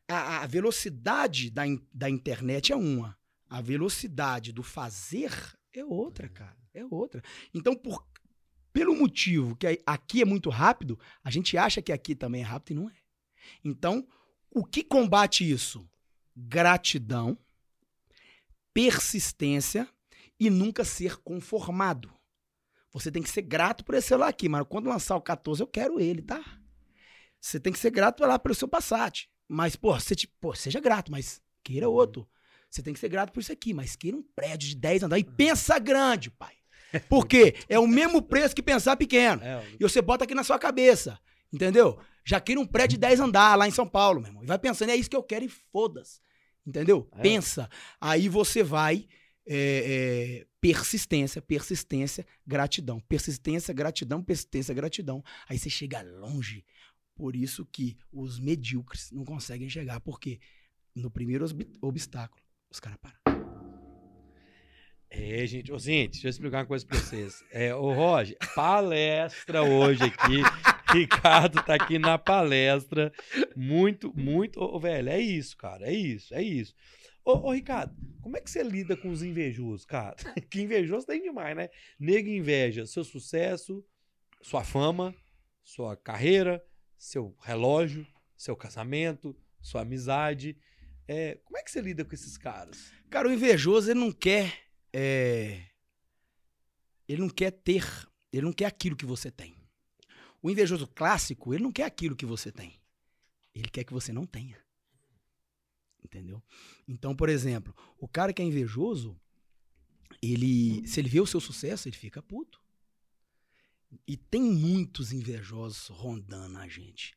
A, a velocidade da, in- da internet é uma. A velocidade do fazer é outra, cara. É outra. Então, por, pelo motivo que aqui é muito rápido, a gente acha que aqui também é rápido e não é. Então, o que combate isso? Gratidão, persistência e nunca ser conformado. Você tem que ser grato por esse celular aqui, mas quando lançar o 14 eu quero ele, tá? Você tem que ser grato lá pelo seu Passat. Mas, pô, você, pô, seja grato, mas queira outro. Você tem que ser grato por isso aqui, mas queira um prédio de 10 andares. E pensa grande, pai. Por quê? É o mesmo preço que pensar pequeno. É, E você bota aqui na sua cabeça. Entendeu? Já queira um prédio de 10 andar lá em São Paulo, meu irmão. E vai pensando, é isso que eu quero e foda-se. Entendeu? É. Pensa. Aí você vai. é, é, persistência, persistência, gratidão. Persistência, gratidão, persistência, gratidão. Aí você chega longe. Por isso que os medíocres não conseguem chegar. Porque no primeiro obstáculo, os caras param. É, gente. Ô, gente, deixa eu explicar uma coisa pra vocês. É, ô, Roger, palestra hoje aqui. [laughs] Ricardo tá aqui na palestra. Muito, muito. Ô, velho, é isso, cara. É isso, é isso. Ô, ô, Ricardo, como é que você lida com os invejosos, cara? [laughs] Que invejoso tem demais, né? Nego inveja seu sucesso, sua fama, sua carreira, seu relógio, seu casamento, sua amizade. É, como é que você lida com esses caras? Cara, o invejoso, ele não quer. É, Ele não quer ter. Ele não quer aquilo que você tem. O invejoso clássico, ele não quer aquilo que você tem. Ele quer que você não tenha. Entendeu? Então, por exemplo, o cara que é invejoso, ele. Se ele vê o seu sucesso, ele fica puto. E tem muitos invejosos rondando a gente.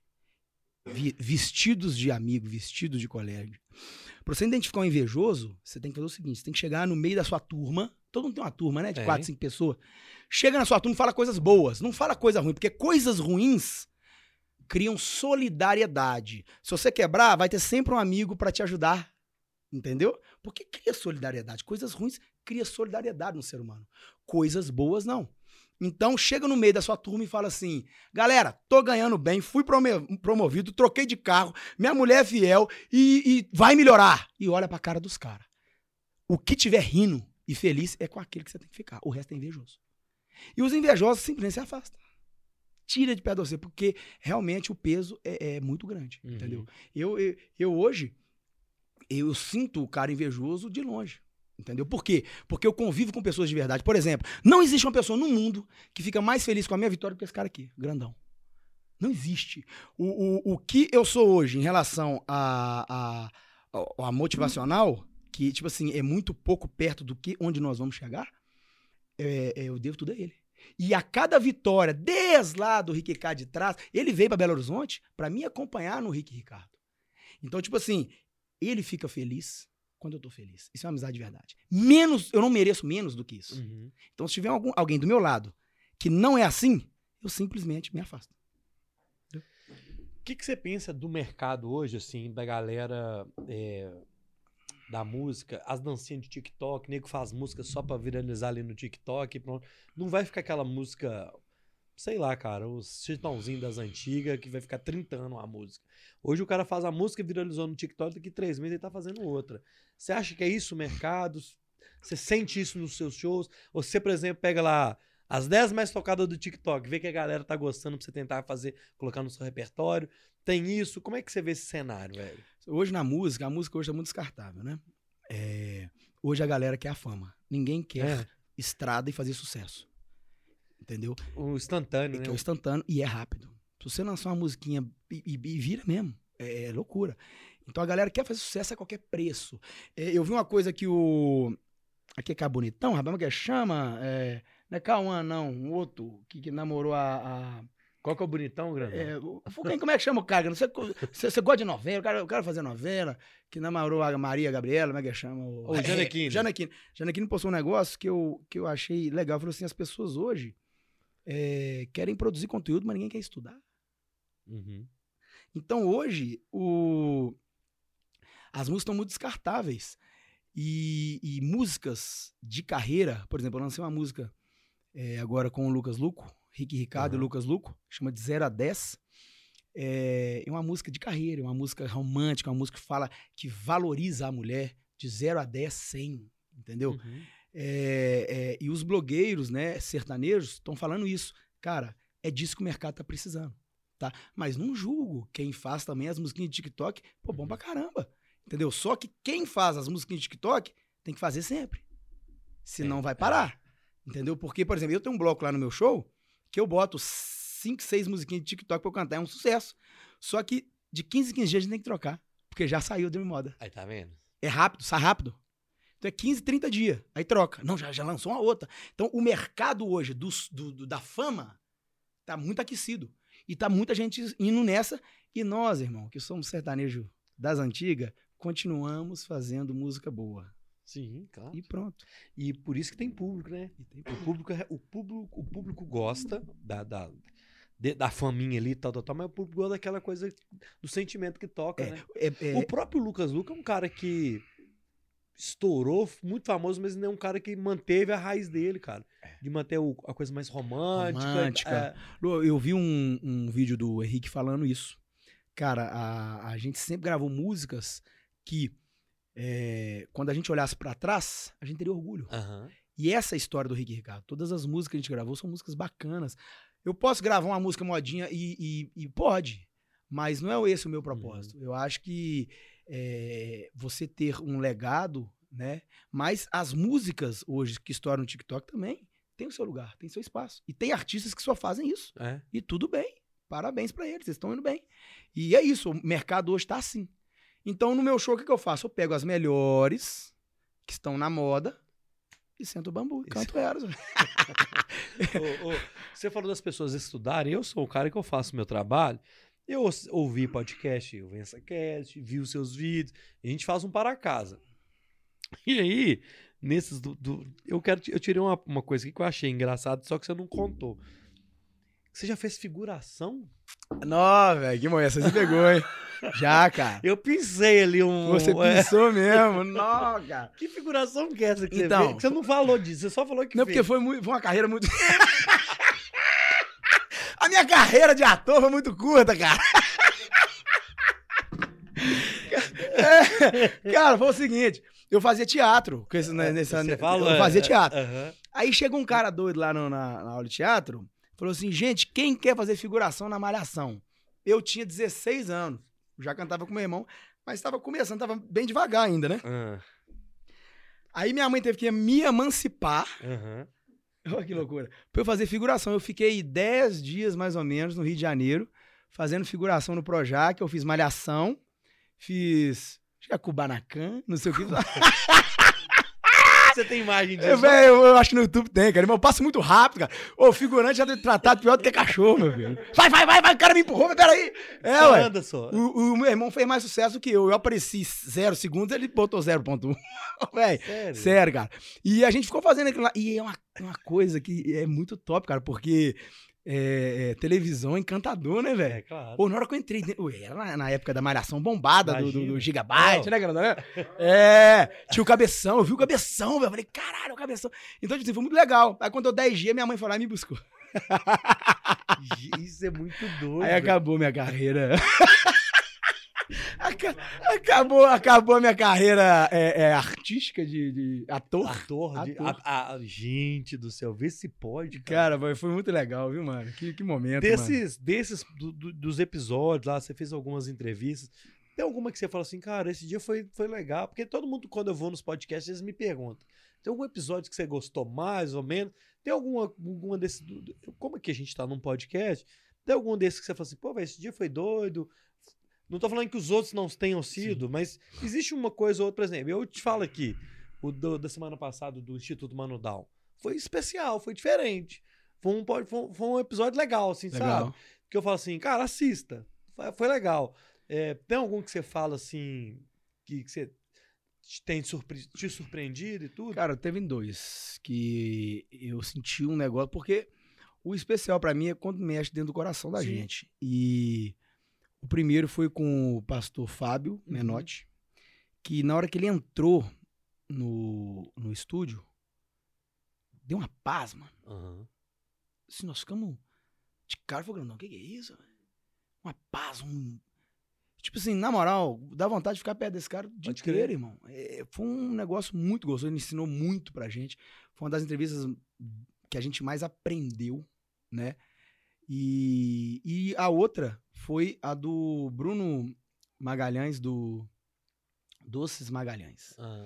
Vi- vestidos de amigo, vestidos de colega. Pra você identificar um invejoso, você tem que fazer o seguinte: você tem que chegar no meio da sua turma. Todo mundo tem uma turma, né? De Tem. quatro, cinco pessoas. Chega na sua turma e fala coisas boas. Não fala coisa ruim, porque coisas ruins criam solidariedade. Se você quebrar, vai ter sempre um amigo pra te ajudar. Entendeu? Porque cria solidariedade. Coisas ruins cria solidariedade no ser humano. Coisas boas, não. Então, chega no meio da sua turma e fala assim: galera, tô ganhando bem, fui promovido, troquei de carro, minha mulher é fiel e, e vai melhorar. E olha pra cara dos caras. O que tiver rindo e feliz é com aquele que você tem que ficar. O resto é invejoso. E os invejosos simplesmente se afastam. Tira de perto de você, porque realmente o peso é, é muito grande, Uhum. entendeu? Eu, eu, eu hoje, eu sinto o cara invejoso de longe. Entendeu? Por quê? Porque eu convivo com pessoas de verdade. Por exemplo, não existe uma pessoa no mundo que fica mais feliz com a minha vitória do que esse cara aqui, grandão. Não existe. O, o, o que eu sou hoje em relação a, a, a, motivacional, que, tipo assim, é muito pouco perto do que onde nós vamos chegar, é, é, eu devo tudo a ele. E a cada vitória, desde lá do Rick Ricardo de trás, ele veio para Belo Horizonte para me acompanhar no Rick Ricardo. Então, tipo assim, ele fica feliz quando eu tô feliz. Isso é uma amizade de verdade. Menos, eu não mereço menos do que isso. Uhum. Então, se tiver algum- alguém do meu lado que não é assim, eu simplesmente me afasto. O que, que você pensa do mercado hoje, assim, da galera é, da música, as dancinhas de TikTok, nego faz música só pra viralizar ali no TikTok, pronto. Não vai ficar aquela música, sei lá, cara, os chitãozinho das antigas, que vai ficar 30 anos a música. Hoje o cara faz a música, viralizou no TikTok, daqui três meses ele tá fazendo outra. Você acha que é isso o mercado? Você sente isso nos seus shows? Ou você, por exemplo, pega lá as 10 mais tocadas do TikTok, vê que a galera tá gostando pra você tentar fazer, colocar no seu repertório. Tem isso. Como é que você vê esse cenário, velho? Hoje na música, a música hoje é muito descartável, né? É, hoje a galera quer a fama. Ninguém quer É. estrada e fazer sucesso. Entendeu? O instantâneo, é né? o instantâneo e é rápido. Se você lançar uma musiquinha e, e- e vira mesmo, é, é loucura. Então a galera quer fazer sucesso a qualquer preço. É, eu vi uma coisa que o. Aqui é bonitão, rapaz, como é que chama? É, não é Cauã, não. Um outro que, que namorou a. a- Qual que é o bonitão, grande? é, o- como é que chama o cara? Você, você, você gosta de novela? O cara, o cara fazer novela, que namorou a Maria Gabriela, como é que chama? O, O Janequine. É, [laughs] Janequine. Janequine postou um negócio que eu, que eu achei legal. Falou assim: as pessoas hoje é, querem produzir conteúdo, mas ninguém quer estudar. Uhum. Então hoje o... as músicas estão muito descartáveis. E, e músicas de carreira, por exemplo, eu lancei uma música é, agora com o Lucas Luco, Rick Ricardo e Aham. Lucas Luco, chama de 0 a 10. É, é uma música de carreira, é uma música romântica, uma música que fala que valoriza a mulher de 0 a 10, 100, entendeu? Uhum. É, é, e os blogueiros, né, sertanejos, estão falando isso. Cara, é disso que o mercado tá precisando, tá? Mas não julgo quem faz também as musiquinhas de TikTok, pô, bom pra caramba, entendeu? Só que quem faz as musiquinhas de TikTok tem que fazer sempre. Senão É, vai parar, entendeu? Porque, por exemplo, eu tenho um bloco lá no meu show que eu boto 5, 6 musiquinhas de TikTok pra eu cantar, é um sucesso. Só que de 15 em 15 dias a gente tem que trocar, porque já saiu de moda. Aí, tá vendo? É rápido, sai rápido. Então é 15, 30 dias. Aí troca. Não, já, já lançou uma outra. Então o mercado hoje dos- do, do- da fama tá muito aquecido. E tá muita gente indo nessa. E nós, irmão, que somos sertanejo das antigas, continuamos fazendo música boa. Sim, claro. E pronto. E por isso que tem público, né? E tem O público, é- o público, o público gosta da, da, de- da faminha ali, tal, tal, tal, mas o público gosta daquela coisa do sentimento que toca, É, né? é, é, O próprio Lucas Luca é um cara que estourou, muito famoso, mas não é um cara que manteve a raiz dele, cara. De manter o- a coisa mais romântica. Romântica. é, Eu vi um, um vídeo do Henrique falando isso. Cara, a, a gente sempre gravou músicas que, é, quando a gente olhasse pra trás, a gente teria orgulho. aham. E essa é a história do Rick Ricardo. Todas as músicas que a gente gravou são músicas bacanas. Eu posso gravar uma música modinha e, e- e pode, mas não é esse o meu propósito. Eu acho que é, você ter um legado, né? Mas as músicas hoje que estouram no TikTok também tem o seu lugar, tem seu espaço. E tem artistas que só fazem isso. É. E tudo bem. Parabéns pra eles, eles estão indo bem. E é isso, o mercado hoje tá assim. Então, no meu show, o que, que eu faço? Eu pego as melhores que estão na moda e sento o bambu e canto. [laughs] [laughs] Ô, ô, você falou das pessoas estudarem. Eu sou o cara que eu faço meu trabalho. Eu ouvi podcast, o VençaCast, vi os seus vídeos. E a gente faz um para casa. E aí, nesses do. do- eu quero. Eu tirei uma, uma coisa aqui que eu achei engraçado, só que você não contou. Você já fez figuração? Não, velho, que mulher, você se pegou, hein? [laughs] Já, cara. Eu pensei ali um. Você é, pensou mesmo. [laughs] Não, cara. que figuração que é essa que você Então, fez? Que você não falou disso, você só falou que Não, fez. porque foi, muito, foi uma carreira muito. [laughs] A minha carreira de ator foi muito curta, cara. É, cara, foi o seguinte: eu fazia teatro. Com esse, né, nessa, Você falou, eu fazia é, teatro. Aí chegou um cara doido lá no- na, na aula de teatro, falou assim: gente, quem quer fazer figuração na Malhação? Eu tinha 16 anos, já cantava com meu irmão, mas estava começando, estava bem devagar ainda, né? Ah, Aí minha mãe teve que me emancipar. [laughs] Olha que loucura. Pra eu fazer figuração. Eu fiquei 10 dias, mais ou menos, no Rio de Janeiro, fazendo figuração no Projac. Eu fiz Malhação, fiz. Acho que é Kubanacan, não sei o que. [laughs] Você tem imagem disso? Eu, velho, eu, eu acho que no YouTube tem, cara. Eu passo muito rápido, cara. O figurante já tem tratado pior do que cachorro, meu filho. Vai, vai, vai, vai, o cara me empurrou, mas peraí. É, ué. anda só. O, o meu irmão fez mais sucesso que eu. Eu apareci zero segundos, ele botou 0.1. [laughs] Velho, Sério? Sério, cara. E a gente ficou fazendo aquilo lá. E é uma, uma coisa que é muito top, cara, porque é, é, televisão é encantador, né, É, velho? claro. Pô, na hora que eu entrei, dentro- Ué, era na, na época da malhação bombada do, do, do. Gigabyte, Não. né, cara? [laughs] É, tinha o cabeção, eu vi o cabeção, velho. Falei, caralho, o cabeção. Então, tipo assim, foi muito legal. Aí quando eu 10 dias, minha mãe foi lá e me buscou. Isso é muito doido. Aí acabou minha carreira. [laughs] Aca- acabou, acabou a minha carreira é, é, artística de, de ator. Ator, de, Ator. A, a- gente do céu, vê se pode, cara. Cara, foi- muito legal, viu, mano? Que, que momento, mano. Desses, desses do- do- dos episódios lá, você fez algumas entrevistas. Tem alguma que você fala assim, cara, esse dia foi, foi legal? Porque todo mundo, quando eu vou nos podcasts, eles me perguntam. Tem algum episódio que você gostou mais ou menos? Tem alguma, alguma desses. Como é que a gente tá num podcast? Tem algum desses que você fala assim, pô, velho, esse dia foi doido. Não tô falando que os outros não tenham sido, mas existe uma coisa ou outra, por exemplo, eu te falo aqui, o do- da semana passada do Instituto Mano Down. Foi especial, foi diferente. Foi um, foi foi um episódio legal, assim, sabe? Legal. que eu falo assim, cara, assista. Foi, foi legal. É, tem algum que você fala assim, que, que você te tem surpre- te surpreendido e tudo? Cara, teve dois que eu senti um negócio, porque o especial pra mim é quando mexe dentro do coração da Sim. gente. E o primeiro foi com o pastor Fábio Uhum. Menotti, que na hora que ele entrou no, no estúdio, deu uma paz, mano. Aham. Assim, nós ficamos de cara, falou, não, o que, que é isso? Uma paz, um... Tipo assim, na moral, dá vontade de ficar perto desse cara dia Pode crer. irmão. É, foi um negócio muito gostoso, ele ensinou muito pra gente. Foi uma das entrevistas que a gente mais aprendeu, né? E, e a outra foi a do Bruno Magalhães, do Doces Magalhães Ah,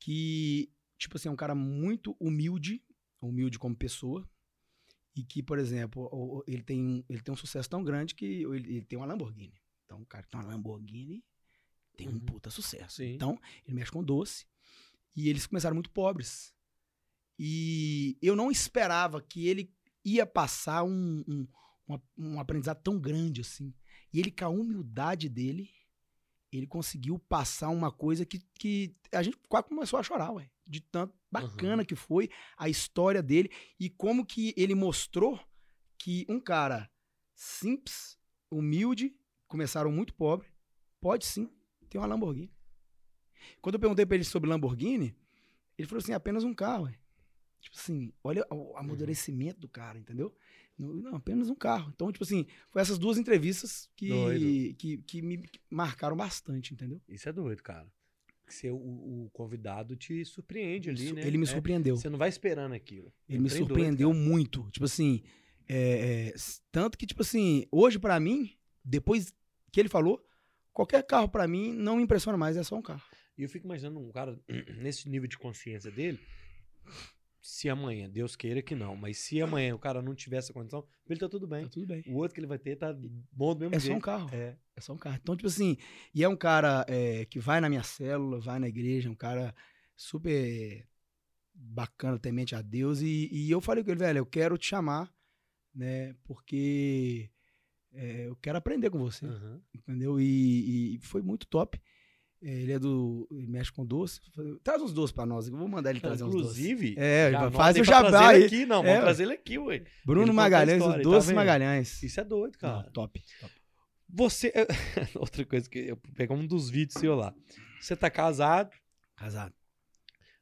que, tipo assim, é um cara muito humilde, humilde como pessoa, e que, por exemplo, ele tem, ele tem um sucesso tão grande que ele, ele tem uma Lamborghini. Então, o cara que tem uma Lamborghini tem um Uhum. puta sucesso. Sim. Então, ele mexe com doce, e eles começaram muito pobres. E eu não esperava que ele ia passar um, um, uma- um aprendizado tão grande assim. E ele, com a humildade dele, ele conseguiu passar uma coisa que, que a gente quase começou a chorar, ué. De tanto bacana que foi a história dele e como que ele mostrou que um cara simples, humilde, começaram muito pobre, pode sim ter uma Lamborghini. Quando eu perguntei pra ele sobre Lamborghini, ele falou assim, apenas um carro, ué. Tipo assim, olha o amadurecimento do cara, entendeu? Não, apenas um carro. Então, tipo assim, foi essas duas entrevistas que, Doido. que, que me marcaram bastante, entendeu? isso é doido, cara. Que você, o, o convidado te surpreende ali, né? Ele me É, surpreendeu. Você não vai esperando aquilo. Ele me Trem doido, surpreendeu cara. muito. Tipo assim, é, é, tanto que, tipo assim, hoje pra mim, depois que ele falou, qualquer carro pra mim não me impressiona mais, é só um carro. E eu fico imaginando um cara [clears throat] nesse nível de consciência dele. Se amanhã, Deus queira que não, mas se amanhã o cara não tiver essa condição, ele tá tudo bem. Tá tudo bem. O outro que ele vai ter tá bom do mesmo É só jeito. um carro. É. É só um carro. Então, tipo assim, e é um cara é, que vai na minha célula, vai na igreja, um cara super bacana, temente a Deus. E, e eu falei com ele, velho, eu quero te chamar, né? Porque é, eu quero aprender com você, Aham. entendeu? E, e foi muito top. É, Ele é do. Ele mexe com doce. Traz uns doces pra nós. Eu vou mandar ele trazer uns doces. Inclusive, É, já faz o jabá aí. aqui. Não, É, vamos trazer ele aqui, ué. Bruno Ele Magalhães, história, os tá doces? Magalhães. Isso é doido, cara. Não, top, top. Você. [laughs] Outra coisa que eu pegar um dos vídeos seu lá. Você tá casado, Casado.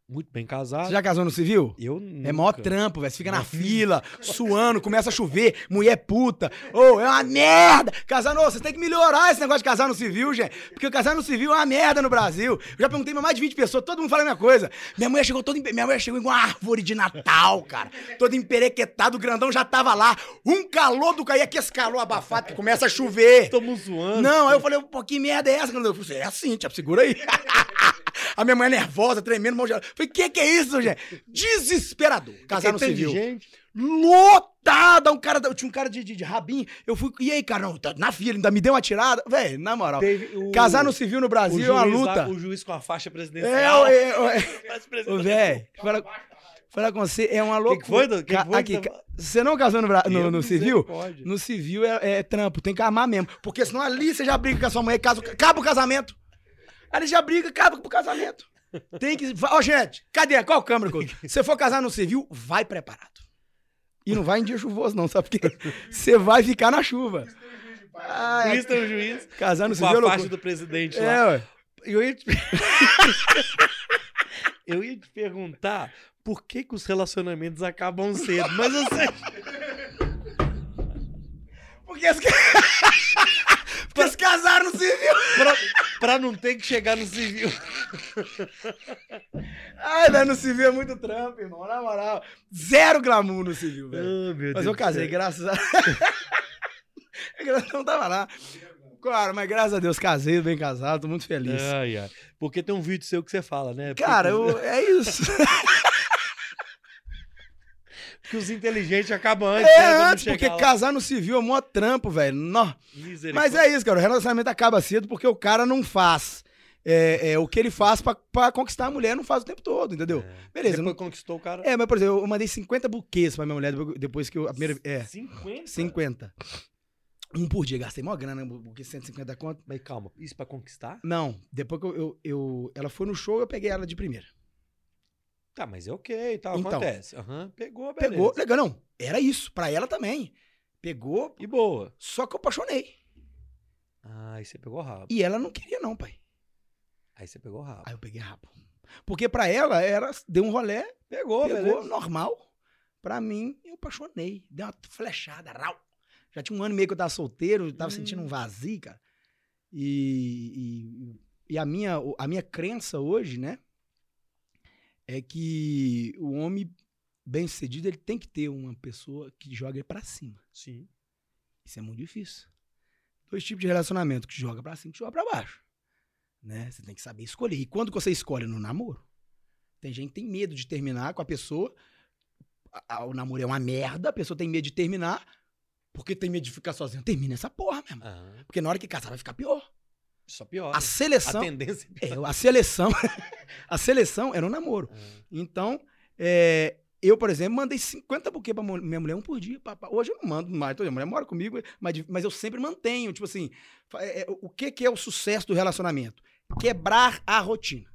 Muito bem casado. Você já casou no civil? Eu É maior nunca. trampo, velho. Você fica na Nunca. fila, suando, começa a chover, mulher puta. Ô, é uma merda! Casar no. Vocês têm que melhorar esse negócio de casar no civil, gente. Porque casar no civil é uma merda no Brasil. Eu já perguntei pra mais de 20 pessoas, todo mundo fala a mesma coisa. Minha mulher chegou toda. Minha mulher chegou igual uma árvore de Natal, cara. Toda emperequetada, o grandão já tava lá. Um calor do cair, aqui esse calor abafado que começa a chover. Estamos zoando. Não, aí eu falei, pô, que merda é essa? Eu falei, é assim, tia, segura aí. [laughs] A minha mãe nervosa, tremendo, mão gelada. Falei, que que é isso, gente? Desesperador. Casar no civil. gente. Lotada, um cara, tinha um cara de, de, de rabinho. Eu fui, e aí, cara, não, tá na fila, ainda me deu uma tirada. Velho, na moral, o, casar no civil no o Brasil é uma lá- luta. o juiz com a faixa presidencial. é, Ô, [laughs] presidencial. velho, falar, falar com você é uma Que loucura. que foi, Doug? Que que foi aqui, que ca- você não casou no, no- no civil? misericórdia. No civil é, é trampo, tem que armar mesmo. Porque senão ali você já briga com a sua mulher, casa, acaba o casamento. Ali já briga, acaba com o casamento. Tem que. Ó, gente, cadê? Qual câmera? eu- Se você for casar no civil, vai preparado. E não vai em dia chuvoso, não, sabe por quê? Você vai ficar na chuva. Ah, Juiz tem um juiz casar no com civil é a faixa do presidente lá. É, ué. Eu ia te... [laughs] eu ia te perguntar por que, que os relacionamentos acabam cedo, mas eu sei. Porque eles, [laughs] Porque eles casaram no civil. Pra, pra não ter que chegar no civil. Ai, velho, no civil é muito trampo, irmão. Na moral. Zero glamour no civil, velho. Oh, Mas Deus eu casei, graças a. [laughs] Eu não tava lá. Claro, mas graças a Deus casei, bem casado, tô muito feliz. Ai, ai. Porque tem um vídeo seu que você fala, né? Porque Cara, que os- eu- é isso. [laughs] que os inteligentes acabam antes. né, É não antes, porque lá. casar no civil é mó trampo, velho. Mas é isso, cara. O relacionamento acaba cedo porque o cara não faz. é, é, o que ele faz pra, pra conquistar a mulher não faz o tempo todo, entendeu? É. Beleza. Depois não- conquistou o cara. É, mas por exemplo, eu mandei 50 buquês pra minha mulher depois- que eu. A primeira, é, 50? 50. Um por dia, gastei mó grana, um buquê 150 conto. Mas calma, isso pra conquistar? Não, depois que eu, eu, eu- Ela foi no show, eu peguei ela de primeira. Tá, mas é ok, tá, Então. acontece. Aham, pegou, beleza. Pegou, legal, não. Era isso, pra ela também. Pegou, E boa. só que eu apaixonei. Ah, aí você pegou rabo. E ela não queria, não, pai. Aí você pegou rabo. Aí eu peguei rabo. Porque pra ela, era, deu um rolé, Pegou, pegou, beleza. normal. Pra mim, eu apaixonei. Deu uma flechada, rau. Já tinha um ano e meio que eu tava solteiro, tava Hum. sentindo um vazio, cara. E, e, e a, minha, a minha crença hoje, né, é que o homem bem sucedido, ele tem que ter uma pessoa que joga ele pra cima. Sim. Isso é muito difícil. Dois tipos de relacionamento, que joga pra cima e que joga pra baixo. Né? Você tem que saber escolher. E quando você escolhe no namoro? Tem gente que tem medo de terminar com a pessoa. o namoro é uma merda, a pessoa tem medo de terminar, porque tem medo de ficar sozinha. Termina essa porra mesmo. Aham. Porque na hora que casar vai ficar pior. Só pior. A seleção. A tendência é É, pior. a seleção. [laughs] a seleção era o namoro. Ah, Então, é, eu, por exemplo, mandei 50 buquê pra minha mulher, um por dia. papá. Hoje eu não mando mais, toda mulher mora comigo, mas, mas eu sempre mantenho. Tipo assim, é, é, o que, que é o sucesso do relacionamento? Quebrar a rotina.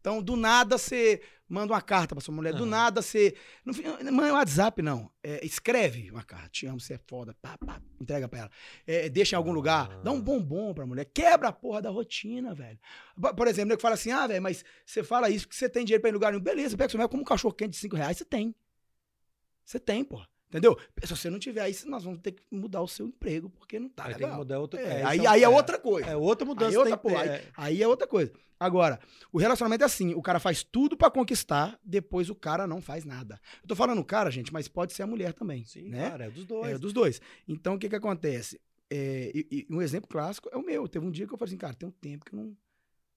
Então, do nada você manda uma carta pra sua mulher, do Aham. nada você. Não, fi- não é WhatsApp, não. É, escreve uma carta. Te amo, você é foda. Pá, pá, entrega pra ela. É, deixa em algum lugar. Dá um Ah. bombom pra mulher. Quebra a porra da rotina, velho. Por- exemplo, nego fala assim: ah, velho, mas você fala isso porque você tem dinheiro pra ir em lugar nenhum. Beleza, pega sua mulher como um cachorro quente de 5 reais, você tem. Você tem, pô. Entendeu? Se você não tiver aí, nós vamos ter que mudar o seu emprego, porque não tá aí tem legal. que mudar outra É, é, aí, isso aí é é- outra coisa. É outra mudança. Aí outra tem que ter, porra, é. Aí é outra coisa. Agora, o relacionamento é assim: o cara faz tudo pra conquistar, depois o cara não faz nada. Eu tô falando o cara, gente, mas pode ser a mulher também. Sim, né? cara, é dos dois. É, dos dois. Então, o que que acontece? É, e- e um exemplo clássico é o meu. Teve um dia que eu falei assim, cara, tem um tempo que eu não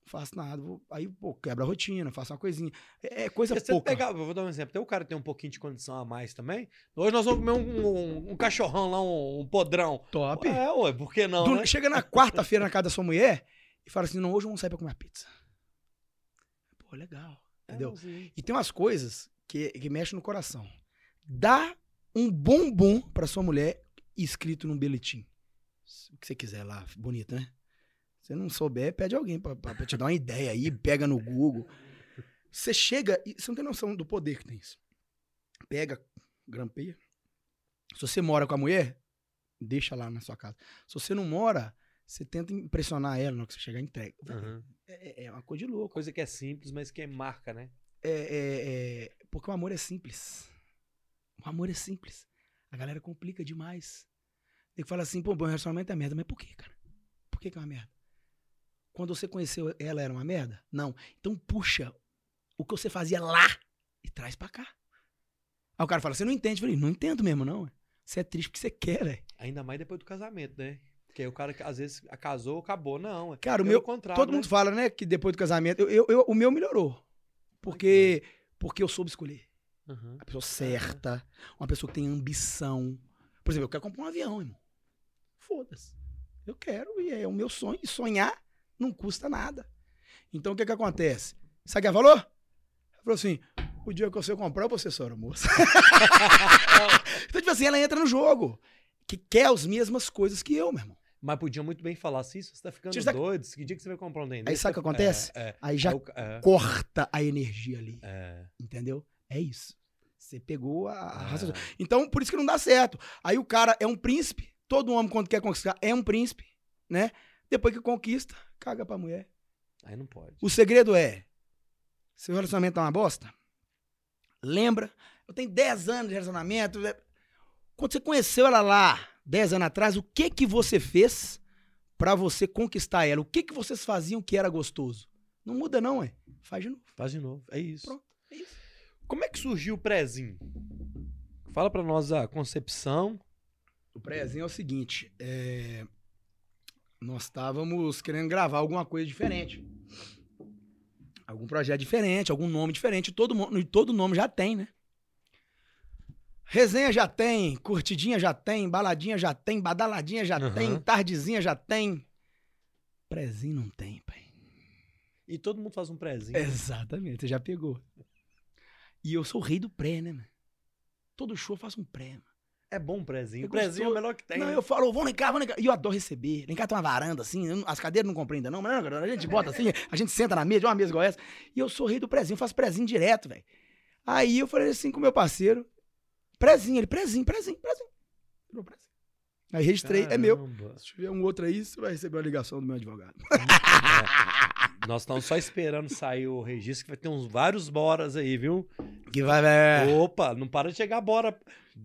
faço nada. Vou- aí, pô, quebra a rotina, faço uma coisinha. É, é coisa você pouca. pegar, vou dar um exemplo. Tem o cara que tem um pouquinho de condição a mais também. Hoje nós vamos comer um, um- um cachorrão lá, um, um podrão. Top. É, ué, por que não, Do- né? Chega na quarta-feira na casa da sua mulher e fala assim, não, hoje vamos sair pra comer pizza. Pô, legal. Entendeu? É. E tem umas coisas que, que mexem no coração. Dá um bombom pra sua mulher escrito num bilhetim. O que você quiser lá, bonito, né? Se não souber, pede alguém pra, pra- pra te dar uma ideia aí, pega no Google. Você chega e você não tem noção do poder que tem isso. Pega, grampeia. Se você mora com a mulher, deixa lá na sua casa. Se você não mora, você tenta impressionar ela na hora que você chegar e entrega. Aham. É, é uma coisa de louco. Coisa que é simples, mas que é marca, né? É, é, é, porque o amor é simples. O amor é simples. A galera complica demais. Ele fala assim, pô, bom relacionamento é merda. Mas por quê, cara? Por que, que é uma merda? Quando você conheceu ela, era uma merda? Não. Então puxa o que você fazia lá e traz pra cá. Aí o cara fala, você não entende? Eu falei, não entendo mesmo, não. Você é triste porque você quer, velho. Ainda mais depois do casamento, né? Porque aí o cara às vezes casou, acabou. Não. Cara, o meu. contrário, Todo né? mundo fala, né, que depois do casamento. Eu, eu- eu- o meu melhorou. Porque, porque eu soube escolher. Aham. a pessoa certa, uma pessoa que tem ambição. Por exemplo, eu quero comprar um avião, irmão. Foda-se. Eu quero e é o meu sonho. E sonhar não custa nada. Então o que que acontece? Sabe o que ela falou? Ela falou assim: o dia que você comprar, ser sua moça. [laughs] então, tipo assim, ela entra no jogo. Que quer as mesmas coisas que eu, meu irmão. Mas podia muito bem falar assim, você tá ficando sabe- doido, que dia que você vai comprar um dente? Aí sabe o que acontece? É, é. Aí já ca- é, corta a energia ali. é. Entendeu? É isso. Você pegou a, a raça. Então, por isso que não dá certo. Aí o cara é um príncipe. Todo homem, quando quer conquistar, é um príncipe, né? Depois que conquista, caga pra mulher. Aí não pode. O segredo é: seu relacionamento tá uma bosta? Lembra? Eu tenho 10 anos de relacionamento. né? Quando você conheceu ela lá, 10 anos atrás, o que que você fez pra você conquistar ela? O que que vocês faziam que era gostoso? Não muda, não, é? Faz de novo. Faz de novo. É isso. Pronto, é isso. Como é que surgiu o prezinho? Fala pra nós a concepção. O prézinho é o seguinte, é, nós estávamos querendo gravar alguma coisa diferente. Algum projeto diferente, algum nome diferente. Todo, todo nome já tem, né? Resenha já tem, curtidinha já tem, baladinha já tem, badaladinha já Aham. tem, tardezinha já tem. Prezinho não tem, pai. E todo mundo faz um prezinho. Exatamente, você já pegou. E eu sou o rei do pré, né, mano? Todo show eu faço um pré, mano. É bom um prezinho. O prezinho é o melhor que tem. Não, né? eu falo, vamos lá em cá, vamos lá em cá. E eu adoro receber. Lá em cá tem uma varanda, assim, eu as cadeiras não compram ainda, não, mas não, a gente bota assim, a gente senta na mesa, uma mesa igual essa. E eu sou rei do prezinho, eu faço prezinho direto, velho. Aí eu falei assim com o meu parceiro, prezinho, ele, prezinho, prezinho, prezinho. Prezinho. Aí registrei, é meu. Caramba. Se tiver um outro aí, você vai receber uma ligação do meu advogado. [laughs] Nós estamos só esperando sair o registro, que vai ter uns vários boras aí, viu? Que vai, vai. Opa, não para de chegar bora.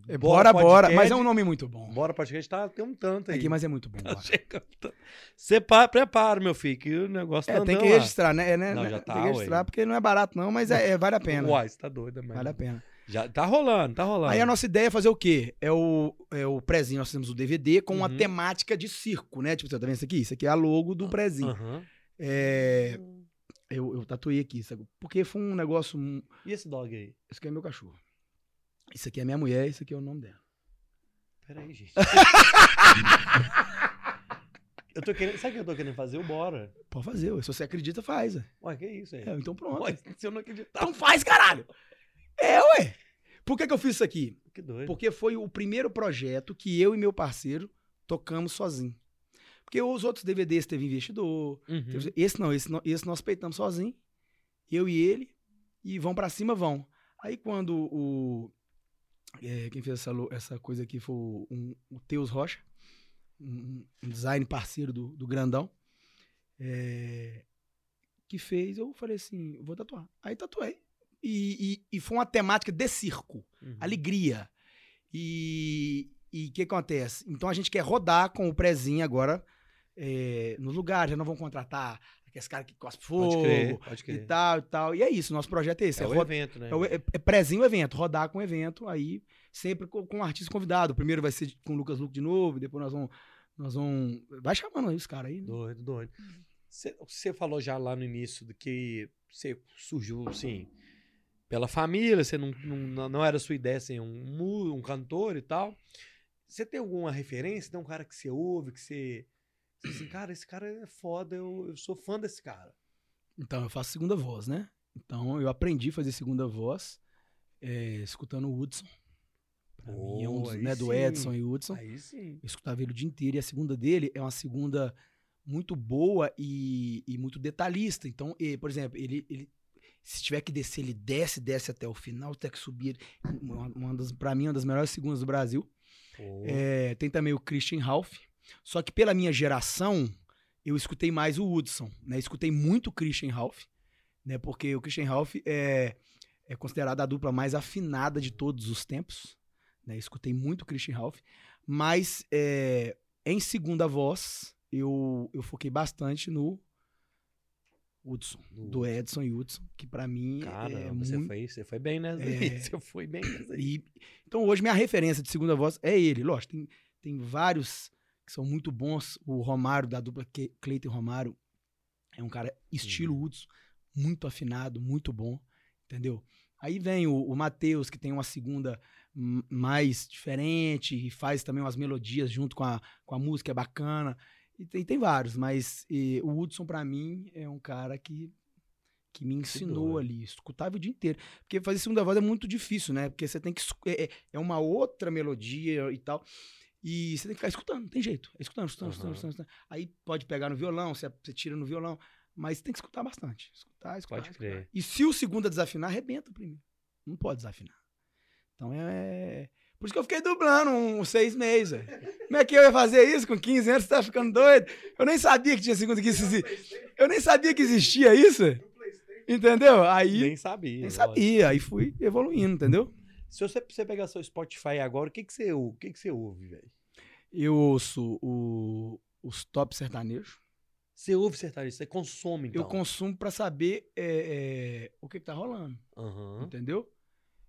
É, bora, bora. podcast. Mas é um nome muito bom. Bora podcast tá, tem um tanto aí. Aqui, mas é muito bom. Tá. Você prepara, meu filho, que o negócio É, tá tem que registrar, né? É, né? Não, né? já tá, Tem que registrar, ué. porque não é barato, não, mas é, é- vale a pena. Uai, você tá doido, mas... Vale a pena. Já tá rolando, tá rolando. Aí a nossa ideia é fazer o quê? É o, é o prezinho, nós fizemos o DVD com uma Uhum. temática de circo, né? Tipo, você tá vendo isso aqui? Isso aqui é a logo do prezinho. Aham. É, eu, eu tatuei aqui, sabe? Porque foi um negócio. E esse dog aí? Isso aqui é meu cachorro. Isso aqui é minha mulher, isso aqui é o nome dela. Peraí, gente. [laughs] eu tô querendo... Sabe o que eu tô querendo fazer? O bora. Pode fazer, se você acredita, faz. Ué, que isso aí? É, então pronto. Ué, se eu não acreditar... Então faz, caralho! É, ué! Por que, que eu fiz isso aqui? Que doido. Porque foi o primeiro projeto que eu e meu parceiro tocamos sozinho. Porque os outros DVDs teve investidor, Uhum. Teve- Esse não, esse, esse nós peitamos sozinho, eu e ele, e vão pra cima, vão. Aí quando o. é, quem fez essa, essa coisa aqui foi o, um- o Teus Rocha, um, um design parceiro do, do Grandão, é, que fez, eu falei assim: vou tatuar. Aí tatuei. E, e, e foi uma temática de circo Uhum. alegria. E e o que acontece? Então a gente quer rodar com o prezinho agora é, nos lugares, já não vão contratar aqueles caras que cospem Pode fogo crer, pode e crer. tal e tal. E é isso, nosso projeto é esse. É É, o evento, né? é o- é- é prezinho evento, rodar com evento, aí sempre com, com um artista convidado. O primeiro vai ser com o Lucas Luco de novo, depois nós vamos. Nós vamos. Vai chamando aí os caras aí. né? Doido, doido. Você falou já lá no início do que você surgiu, assim, pela família, você não, não, não era sua ideia ser um, mu- um cantor e tal. Você tem alguma referência? Tem um cara que você ouve, que você. você assim, cara, esse cara é foda, eu, eu sou fã desse cara. Então, eu faço segunda voz, né? Então eu aprendi a fazer segunda voz é, escutando o Hudson. Pra mim é um Oh, dos, né, do. Edson e Hudson. Aí sim. Eu escutava ele o dia inteiro e a segunda dele é uma segunda muito boa e, e muito detalhista. Então, e, por exemplo, ele, ele se tiver que descer, ele desce, desce até o final, tem que subir. Uma, uma das, pra mim, uma das melhores segundas do Brasil. Pô, É, tem também o Christian Ralph. Só que pela minha geração, eu escutei mais o Hudson, né? Escutei muito o Christian Ralph, né? Porque o Christian Ralph é, é considerado a dupla mais afinada de todos os tempos. Né? Escutei muito o Christian Ralph. Mas é, em segunda voz, eu, eu foquei bastante no Hudson, No do Edson e Hudson, que pra mim Cara, é você, muito... foi, você foi bem nessa É. [laughs] Você foi bem nessa. E, então hoje minha referência de segunda voz é ele. Lógico, tem, tem vários que são muito bons. O Romário, da dupla Cleiton Romário, é um cara estilo Hudson, muito afinado, muito bom, entendeu? Aí vem o, o Matheus, que tem uma segunda mais diferente e faz também umas melodias junto com a, com a música, é bacana. E tem, tem vários, mas e, o Hudson, pra mim, é um cara que, que me ensinou ali. Escutava o dia inteiro. Porque fazer segunda voz é muito difícil, né? Porque você tem que. É, é- é uma outra melodia e tal. E você tem que ficar escutando, não tem jeito. É escutando, escutando, escutando, Aham. escutando, escutando. Aí pode pegar no violão, você, você tira no violão. Mas tem que escutar bastante. Escutar, escutar. Pode escutar. crer. E se o segundo desafinar, arrebenta o primeiro. Não pode desafinar. Então é. Por isso que eu fiquei dublando uns seis meses. velho. Como é que eu ia fazer isso com 15 anos? Você tá ficando doido? Eu nem sabia que tinha segunda que existia. Eu nem sabia que existia isso. Entendeu? Aí. Nem sabia. Nem sabia. Aí fui evoluindo, entendeu? Se você, você pegar seu Spotify agora, o que, que, você, o que, que você ouve, velho? Eu ouço o- os top sertanejos. Você ouve sertanejo, você consome, então. Eu consumo pra saber é, é, o que, que tá rolando. Aham. Entendeu?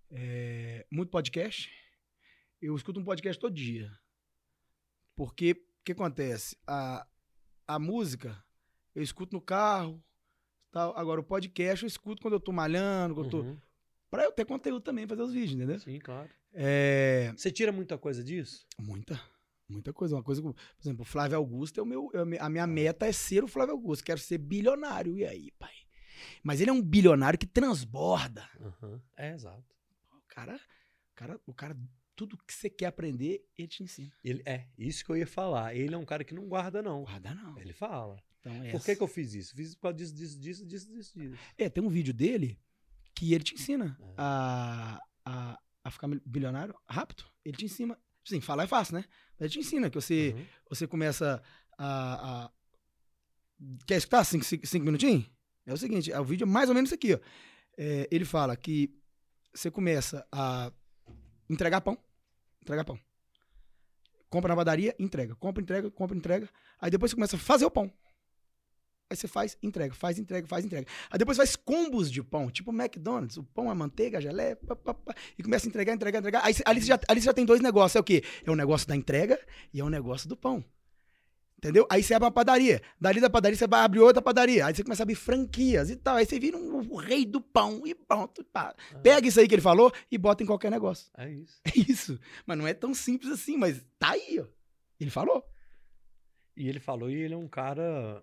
É, muito podcast. Eu escuto um podcast todo dia. Porque o que acontece? A, a música eu escuto no carro. Tal. Agora, o podcast eu escuto quando eu tô malhando, quando eu tô. Uhum. Pra eu ter conteúdo também, fazer os vídeos, entendeu? Sim, claro. É, Você tira muita coisa disso? muita. Muita coisa. Uma coisa, que- por exemplo, o Flávio Augusto é o meu. é a mi- A minha meta é ser o Flávio Augusto. Quero ser bilionário. E aí, pai? Mas ele é um bilionário que transborda. Aham. É, exato. O cara, o cara, o cara, tudo que você quer aprender, ele te ensina. Ele, é, isso que eu ia falar. Ele é um cara que não guarda, não. Guarda não. Ele fala. Então, Por que, que eu fiz isso? Fiz isso por causa disso, disso, disso, disso, disso, disso. É, tem um vídeo dele que ele te ensina É. a, a, a ficar bilionário rápido. Ele te ensina. Sim, falar é fácil, né? Mas ele te ensina que você, Uhum. você começa a, a- Quer escutar cinco, cinco, cinco minutinhos? É o seguinte, é o vídeo é mais ou menos isso aqui, ó. É, ele fala que você começa a entregar pão. Entregar pão. Compra na padaria, entrega. Compra, entrega, compra, entrega. Aí depois você começa a fazer o pão. Aí você faz, entrega, faz, entrega, faz, entrega. Aí depois faz combos de pão, tipo McDonald's, o pão, a manteiga, a geleia, pá, pá, pá, e começa a entregar, entregar, entregar. Aí, ali, você já, ali você já tem dois negócios. É o quê? É o negócio da entrega e é o negócio do pão. Entendeu? Aí você abre uma padaria. Dali da padaria você vai abrir outra padaria. Aí você começa a abrir franquias e tal. Aí você vira um, o rei do pão e pronto. pá. Ah, Pega isso aí que ele falou e bota em qualquer negócio. É isso. [laughs] É isso. Mas não é tão simples assim, mas tá aí, ó. Ele falou. E ele falou, e ele é um cara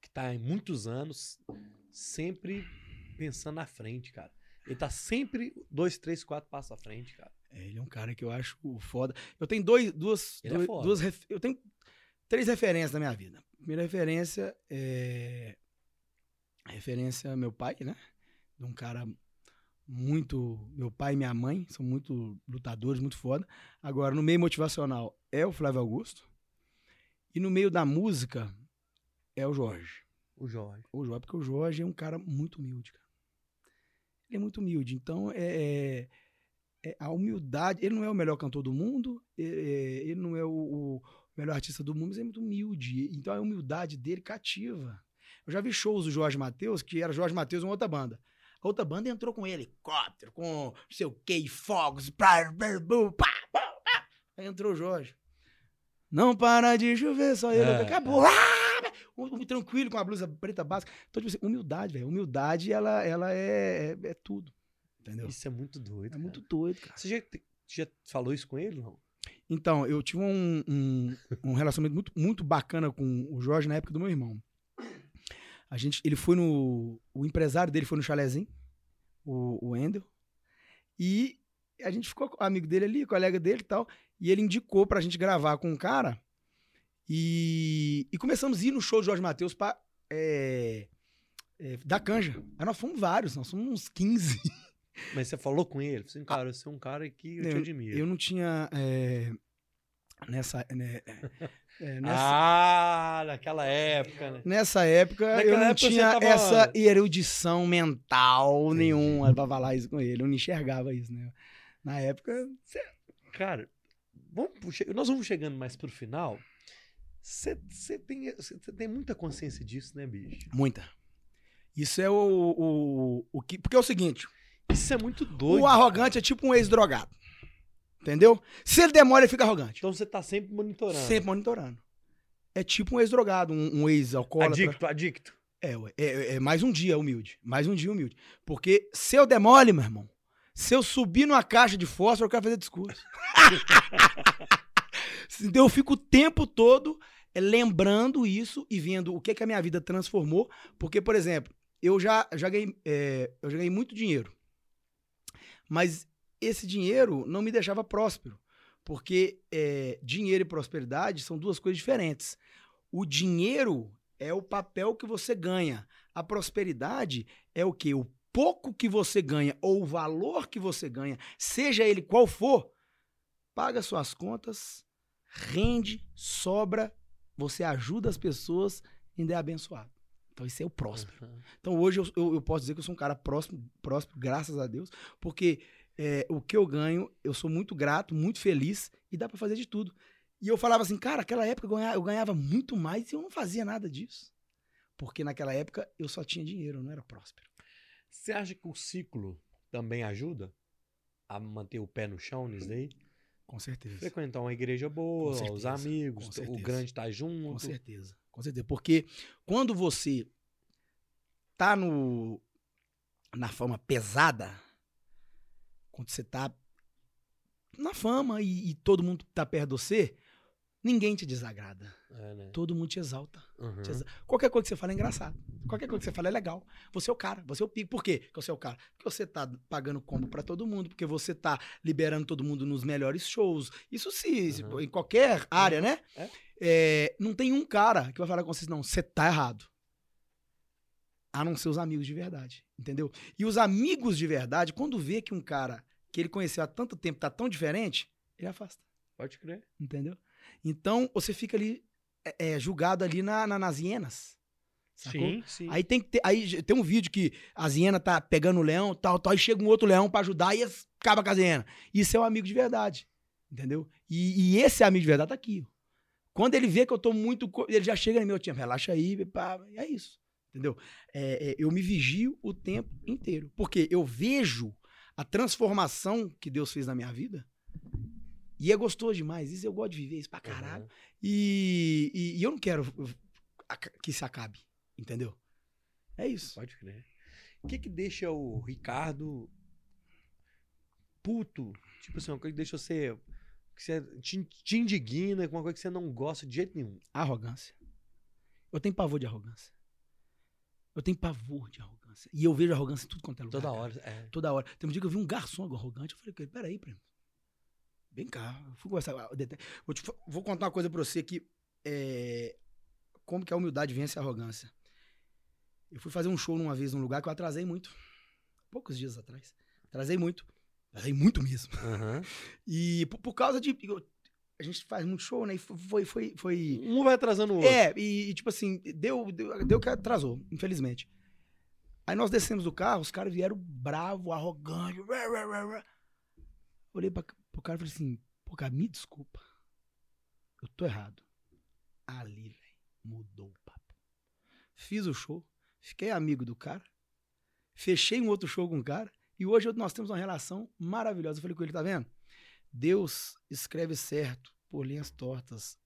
que tá há muitos anos sempre pensando na frente, cara. Ele tá sempre dois, três, quatro passos à frente, cara. É, ele é um cara que eu acho foda. Eu tenho dois, duas, é dois- foda. duas ref- eu tenho três referências na minha vida. Primeira referência é referência meu pai, né? De um cara muito, meu pai e minha mãe são muito lutadores, muito foda. Agora no meio motivacional é o Flávio Augusto e no meio da música é o Jorge. O Jorge. O Jorge, porque o Jorge é um cara muito humilde, cara. Ele é muito humilde. Então, é, é- é a humildade. Ele não é o melhor cantor do mundo, é- é, ele não é o, o melhor artista do mundo, mas ele é muito humilde. Então, a humildade dele cativa. Eu já vi shows do Jorge Matheus, que era Jorge Matheus uma outra banda. A outra banda entrou com helicóptero, com não sei o que, fogos, pá, pá, pá. Aí entrou o Jorge. Não para de chover, só ele. É, acabou. Ah! Um- um tranquilo, com a blusa preta básica. Então, tipo assim, humildade, velho. Humildade, ela, ela é, é, é tudo. Entendeu? Isso é muito doido. é muito cara. doido, cara. Você já, já falou isso com ele, não? Então, eu tive um, um, um relacionamento muito, muito bacana com o Jorge na época do meu irmão. A gente, ele foi no. O empresário dele foi no chalezinho, o, o Wendel. E a gente ficou amigo dele ali, colega dele e tal. E ele indicou pra gente gravar com um cara. E, e começamos a ir no show do Jorge Matheus pra. É, é, da canja. Aí nós fomos vários, nós fomos uns 15. Mas você falou com ele? Assim, cara, você é um cara que eu, te admiro. Eu não tinha. é, nessa. né, é, nessa, Ah, naquela época, né? Nessa época, Naquela eu não época tinha tava- essa erudição mental Entendi. nenhuma pra falar isso com ele. Eu não enxergava isso, né? Na época, Cara, vamos, nós vamos chegando mais pro final. Você tem, tem muita consciência disso, né, bicho? muita. Isso é o, o, o que. Porque é o seguinte: Isso é muito doido. o arrogante é tipo um ex-drogado. Entendeu? Se ele demora, ele fica arrogante. Então você tá sempre monitorando. Sempre monitorando. É tipo um ex-drogado, um, um ex-alcoólatra. Adicto, adicto. É, ué, é, é mais um dia humilde. Mais um dia humilde. Porque se eu demole, meu irmão, se eu subir numa caixa de fósforo, eu quero fazer discurso. [laughs] então eu fico o tempo todo é, lembrando isso e vendo o que, que a minha vida transformou. Porque, por exemplo, eu já, já, ganhei, é, eu já ganhei muito dinheiro. Mas esse dinheiro não me deixava próspero. Porque é, dinheiro e prosperidade são duas coisas diferentes. O dinheiro é o papel que você ganha. A prosperidade é o que? O pouco que você ganha ou o valor que você ganha, seja ele qual for, paga suas contas, rende, sobra, você ajuda as pessoas e ainda é abençoado. Isso é o próspero. Uhum. Então, hoje eu, eu, eu posso dizer que eu sou um cara próximo, próspero, graças a Deus, porque é, o que eu ganho, eu sou muito grato, muito feliz e dá pra fazer de tudo. E eu falava assim, cara, naquela época eu ganhava, eu ganhava muito mais e eu não fazia nada disso. Porque naquela época eu só tinha dinheiro, eu não era próspero. Você acha que o ciclo também ajuda a manter o pé no chão nisso daí? Com certeza. Frequentar uma igreja boa, Com certeza, os amigos, com o grande tá Com junto. certeza. Com certeza. Porque quando você tá no na fama pesada, quando você tá na fama e, e todo mundo tá perto de você, ninguém te desagrada. É, né? Todo mundo te exalta. Uhum. te exa- Qualquer coisa que você fala é engraçado. Qualquer coisa que você fala é legal. Você é o cara, você é o pico. Por quê que você é o cara? Porque você tá pagando combo pra todo mundo, porque você tá liberando todo mundo nos melhores shows. Isso se, se- Uhum. em qualquer área, né? É. É, não tem um cara que vai falar com vocês, não, você tá errado. A não ser os amigos de verdade, entendeu? E os amigos de verdade, quando vê que um cara que ele conheceu há tanto tempo tá tão diferente, ele afasta, Pode crer. entendeu? Então, você fica ali, é, é, julgado ali na, na- nas hienas. Sacou? Sim, sim. Aí tem que ter, aí tem um vídeo que as hienas tá pegando o leão, tal, tal, aí chega um outro leão pra ajudar e acaba com as hienas. Isso é um amigo de verdade, entendeu? E, e esse amigo de verdade tá aqui. Quando ele vê que eu tô muito, ele já chega em mim, eu tinha, relaxa aí, pá, e é isso, entendeu? É, é, eu me vigio o tempo inteiro, porque eu vejo a transformação que Deus fez na minha vida e é gostoso demais. Isso eu gosto de viver isso pra caralho. Uhum. E, e- e eu não quero que isso acabe, entendeu? É isso. Pode crer. O que que deixa o Ricardo puto? Tipo assim, uma coisa que deixa você. Que você te, te indigna com uma coisa que você não gosta de jeito nenhum. Arrogância. Eu tenho pavor de arrogância. Eu tenho pavor de arrogância. E eu vejo arrogância em tudo quanto é lugar. Toda hora. É. Toda hora. Tem um dia que eu vi um garçom arrogante. Eu falei peraí, primo. Vem cá. Fui conversar. Vou, te vou contar uma coisa pra você que. é, como que a humildade vence a arrogância. Eu fui fazer um show numa vez num lugar que eu atrasei muito. Poucos dias atrás. Atrasei muito. Atrasei muito mesmo. Aham. [laughs] E por, por causa de. eu- a gente faz muito show, né? E foi. foi, foi Um vai atrasando o outro. é, e, e, tipo assim, deu, deu, deu que atrasou, infelizmente. Aí nós descemos do carro, os caras vieram bravo, arrogante. rá, rá, rá. Olhei pra, pro cara e falei assim, pô, cara, me desculpa. Eu tô errado. Ali, velho, mudou o papo. Fiz o show, fiquei amigo do cara, fechei um outro show com o cara, e hoje nós temos uma relação maravilhosa. Eu falei com ele, tá vendo? Deus escreve certo por linhas tortas.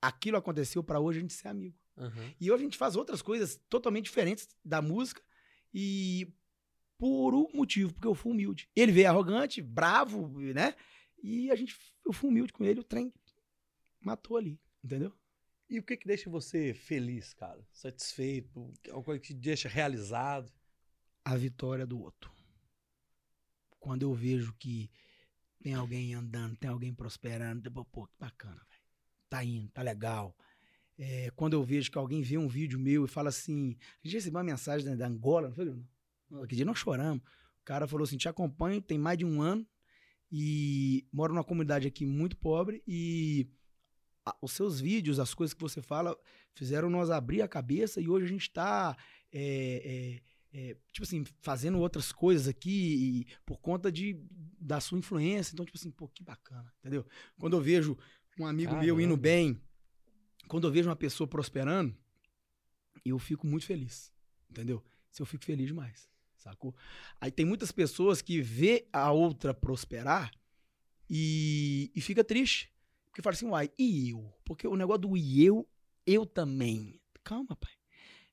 Aquilo aconteceu pra hoje a gente ser amigo. Aham. E hoje a gente faz outras coisas totalmente diferentes da música e por um motivo, porque eu fui humilde. Ele veio arrogante, bravo, né? E a gente, eu fui humilde com ele, o trem matou ali, entendeu? E o que que deixa você feliz, cara? Satisfeito? É uma coisa que te deixa realizado? A vitória do outro. Quando eu vejo que tem alguém andando, tem alguém prosperando, tipo, pô, que bacana, velho. Tá indo, tá legal. É, quando eu vejo que alguém vê um vídeo meu e fala assim, a gente recebeu uma mensagem da- da Angola, não foi? Bruno? Aquele dia nós choramos. O cara falou assim: te acompanho, tem mais de um ano e moro numa comunidade aqui muito pobre e a- os seus vídeos, as coisas que você fala, fizeram nós abrir a cabeça e hoje a gente está, tipo assim, fazendo outras coisas aqui e por conta de, da sua influência. Então, tipo assim, pô, que bacana, entendeu? Quando eu vejo um amigo meu indo bem, quando eu vejo uma pessoa prosperando, eu fico muito feliz, entendeu? Se eu fico feliz demais, sacou? Aí tem muitas pessoas que vê a outra prosperar e, e fica triste. Porque fala assim, uai, e eu? Porque o negócio do e eu, eu também. Calma, pai.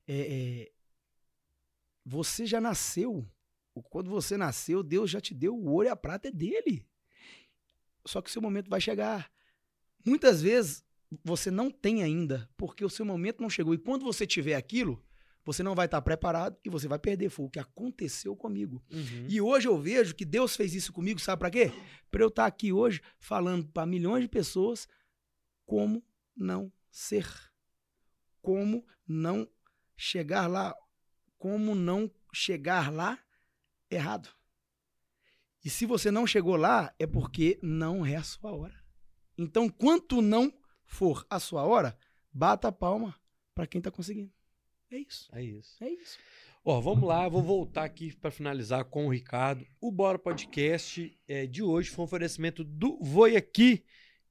É, é, você já nasceu. Quando você nasceu, Deus já te deu o ouro e a prata é dele. Só que o seu momento vai chegar. Muitas vezes você não tem ainda, porque o seu momento não chegou. E quando você tiver aquilo, você não vai estar preparado e você vai perder. Foi o que aconteceu comigo. Uhum. E hoje eu vejo que Deus fez isso comigo, sabe pra quê? Pra eu estar aqui hoje falando para milhões de pessoas como não ser. Como não chegar lá. Como não chegar lá errado. E se você não chegou lá, é porque não é a sua hora. Então, quanto não for a sua hora, bata a palma pra quem tá conseguindo. É isso. É isso. É isso. Ó, vamos lá, vou voltar aqui para finalizar com o Ricardo. O Bora Podcast é, de hoje foi um oferecimento do Voi Aqui.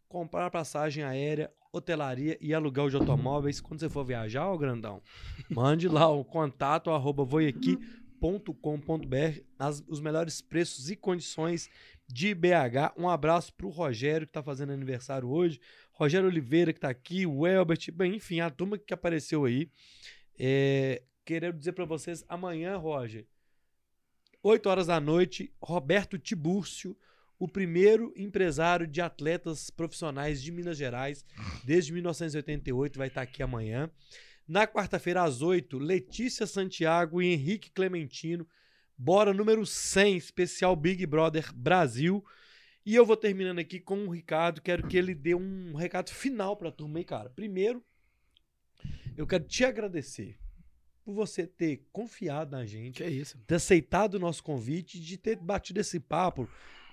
Comprar passagem aérea, hotelaria e aluguel de automóveis. Quando você for viajar, ó, grandão, [laughs] mande lá o contato arroba voiaqui.com.br os melhores preços e condições de BH. Um abraço pro Rogério, que tá fazendo aniversário hoje. Rogério Oliveira, que tá aqui, o Elbert, bem, enfim, a turma que apareceu aí. É, querendo dizer para vocês, amanhã, Roger, 8 horas da noite, Roberto Tibúrcio, o primeiro empresário de atletas profissionais de Minas Gerais, desde 1988, vai estar aqui amanhã. Na quarta-feira, às 8, Letícia Santiago e Henrique Clementino, bora número 100, especial Big Brother Brasil. E eu vou terminando aqui com o Ricardo, quero que ele dê um recado final para a turma aí, cara. Primeiro, eu quero te agradecer por você ter confiado na gente, é isso. ter aceitado o nosso convite, de ter batido esse papo,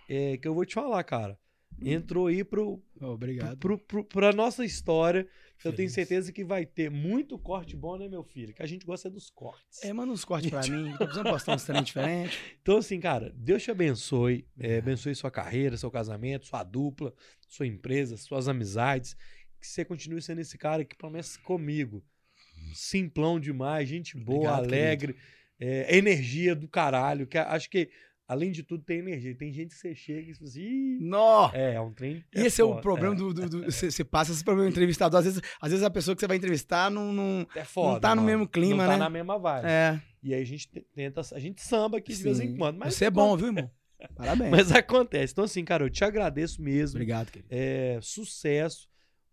é, que eu vou te falar, cara. Entrou aí pro, Obrigado. pro, pro, pra nossa história. Eu tenho certeza que vai ter muito corte bom, né, meu filho? Que a gente gosta é dos cortes. É, manda uns cortes pra [laughs] mim. Tô precisando postar uns treinos diferentes. Então, assim, cara, Deus te abençoe. é, abençoe sua carreira, seu casamento, sua dupla, sua empresa, suas amizades. Que você continue sendo esse cara que promessa comigo. Simplão demais, gente boa, Obrigado, alegre, é, energia do caralho. Que acho que, além de tudo, tem energia. Tem gente que você chega e fala assim, "Ih, Nó! é, é um trem. Esse é, o problema do. do, do- Você você passa esse problema entrevistador. Às vezes, às vezes a pessoa que você vai entrevistar não. não É foda. não tá no mesmo clima, não tá né? na mesma vibe. é. E aí a gente te- tenta, a gente samba aqui de vez em sim. quando. Mas Você é bom, viu, irmão? [laughs] Parabéns. Mas acontece. Então, assim, cara, eu te agradeço mesmo. Obrigado, querido. É, sucesso.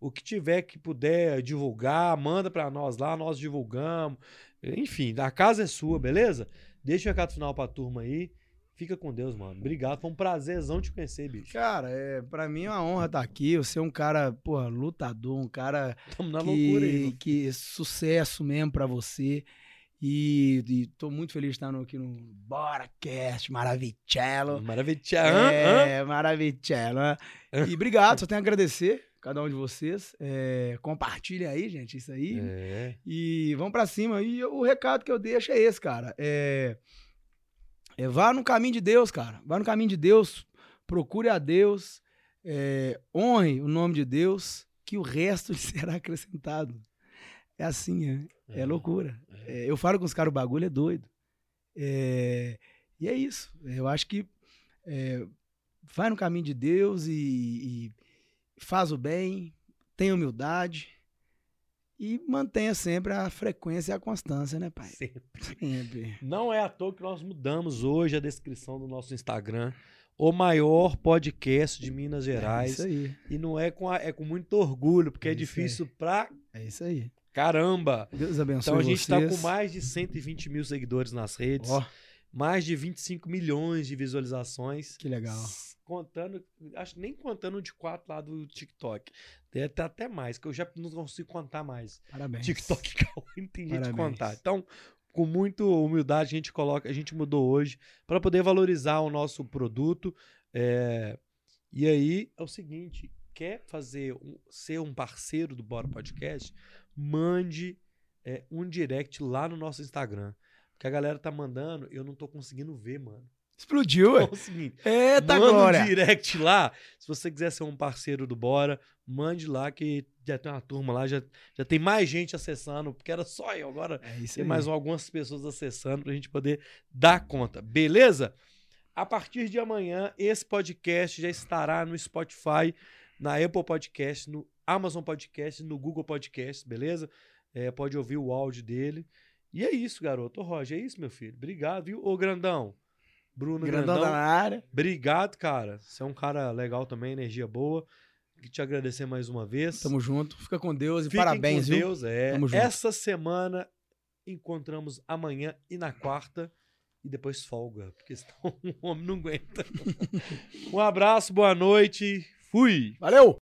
O que tiver que puder divulgar, manda pra nós lá, nós divulgamos. Enfim, a casa é sua, beleza? Deixa o recado final pra turma aí. Fica com Deus, mano. Obrigado. Foi um prazerzão te conhecer, bicho. Cara, é, pra mim é uma honra estar aqui. Você é um cara, pô, lutador, um cara Tamo na que, loucura aí. mano. que sucesso mesmo pra você. E, e tô muito feliz de estar no- aqui no BoraCast, Maravicello. Hã? É, Maravicello. E obrigado, só tenho a agradecer cada um de vocês. É, compartilhem aí, gente, isso aí. É. E vamos pra cima. E o recado que eu deixo é esse, cara. É, é, vá no caminho de Deus, cara. Vá no caminho de Deus. Procure a Deus. é, honre o nome de Deus, que o resto [laughs] será acrescentado. É assim, é, é loucura. É, eu falo com os caras, o bagulho é doido. É, e é isso. Eu acho que é, vai no caminho de Deus e, e faz o bem, tenha humildade e mantenha sempre a frequência e a constância, né, pai? Sempre. Sempre. Não é à toa que nós mudamos hoje a descrição do nosso Instagram. O maior podcast de Minas É Gerais. isso aí. E não é com, a- é com muito orgulho, porque é, É difícil pra É isso aí. Caramba! Deus abençoe Então a gente está com mais de 120 mil seguidores nas redes, Ó, mais de 25 milhões de visualizações. que legal. Contando, acho nem contando de quatro lá do TikTok. Deve ter até mais, que eu já não consigo contar mais. Parabéns. TikTok [laughs] não tem jeito de contar. Então, com muita humildade, a gente coloca, a gente mudou hoje para poder valorizar o nosso produto. é, e aí é o seguinte: quer fazer ser um parceiro do Bora Podcast? Mande é, um direct lá no nosso Instagram. Porque a galera tá mandando, eu não tô conseguindo ver, mano. Explodiu, [laughs] ué. Então é o seguinte, Eita, manda glória. um direct lá. Se você quiser ser um parceiro do Bora, mande lá que já tem uma turma lá, já, já tem mais gente acessando, porque era só eu. Agora É isso tem aí. mais algumas pessoas acessando pra gente poder dar conta. Beleza? A partir de amanhã, esse podcast já estará no Spotify, na Apple Podcast, no Amazon Podcast, no Google Podcast, beleza? É, pode ouvir o áudio dele. E é isso, garoto. Ô, Roger, é isso, meu filho. Obrigado, viu? Ô, Grandão. Bruno Grandão Grandão. da área. Obrigado, cara. Você é um cara legal também, energia boa. Queria te agradecer mais uma vez. Tamo junto. Fica com Deus e Fiquem parabéns, com viu? Deus, é. Tamo junto. Essa semana encontramos amanhã e na quarta e depois folga, porque [laughs] senão o homem não aguenta. [laughs] um abraço, boa noite. Fui. Valeu!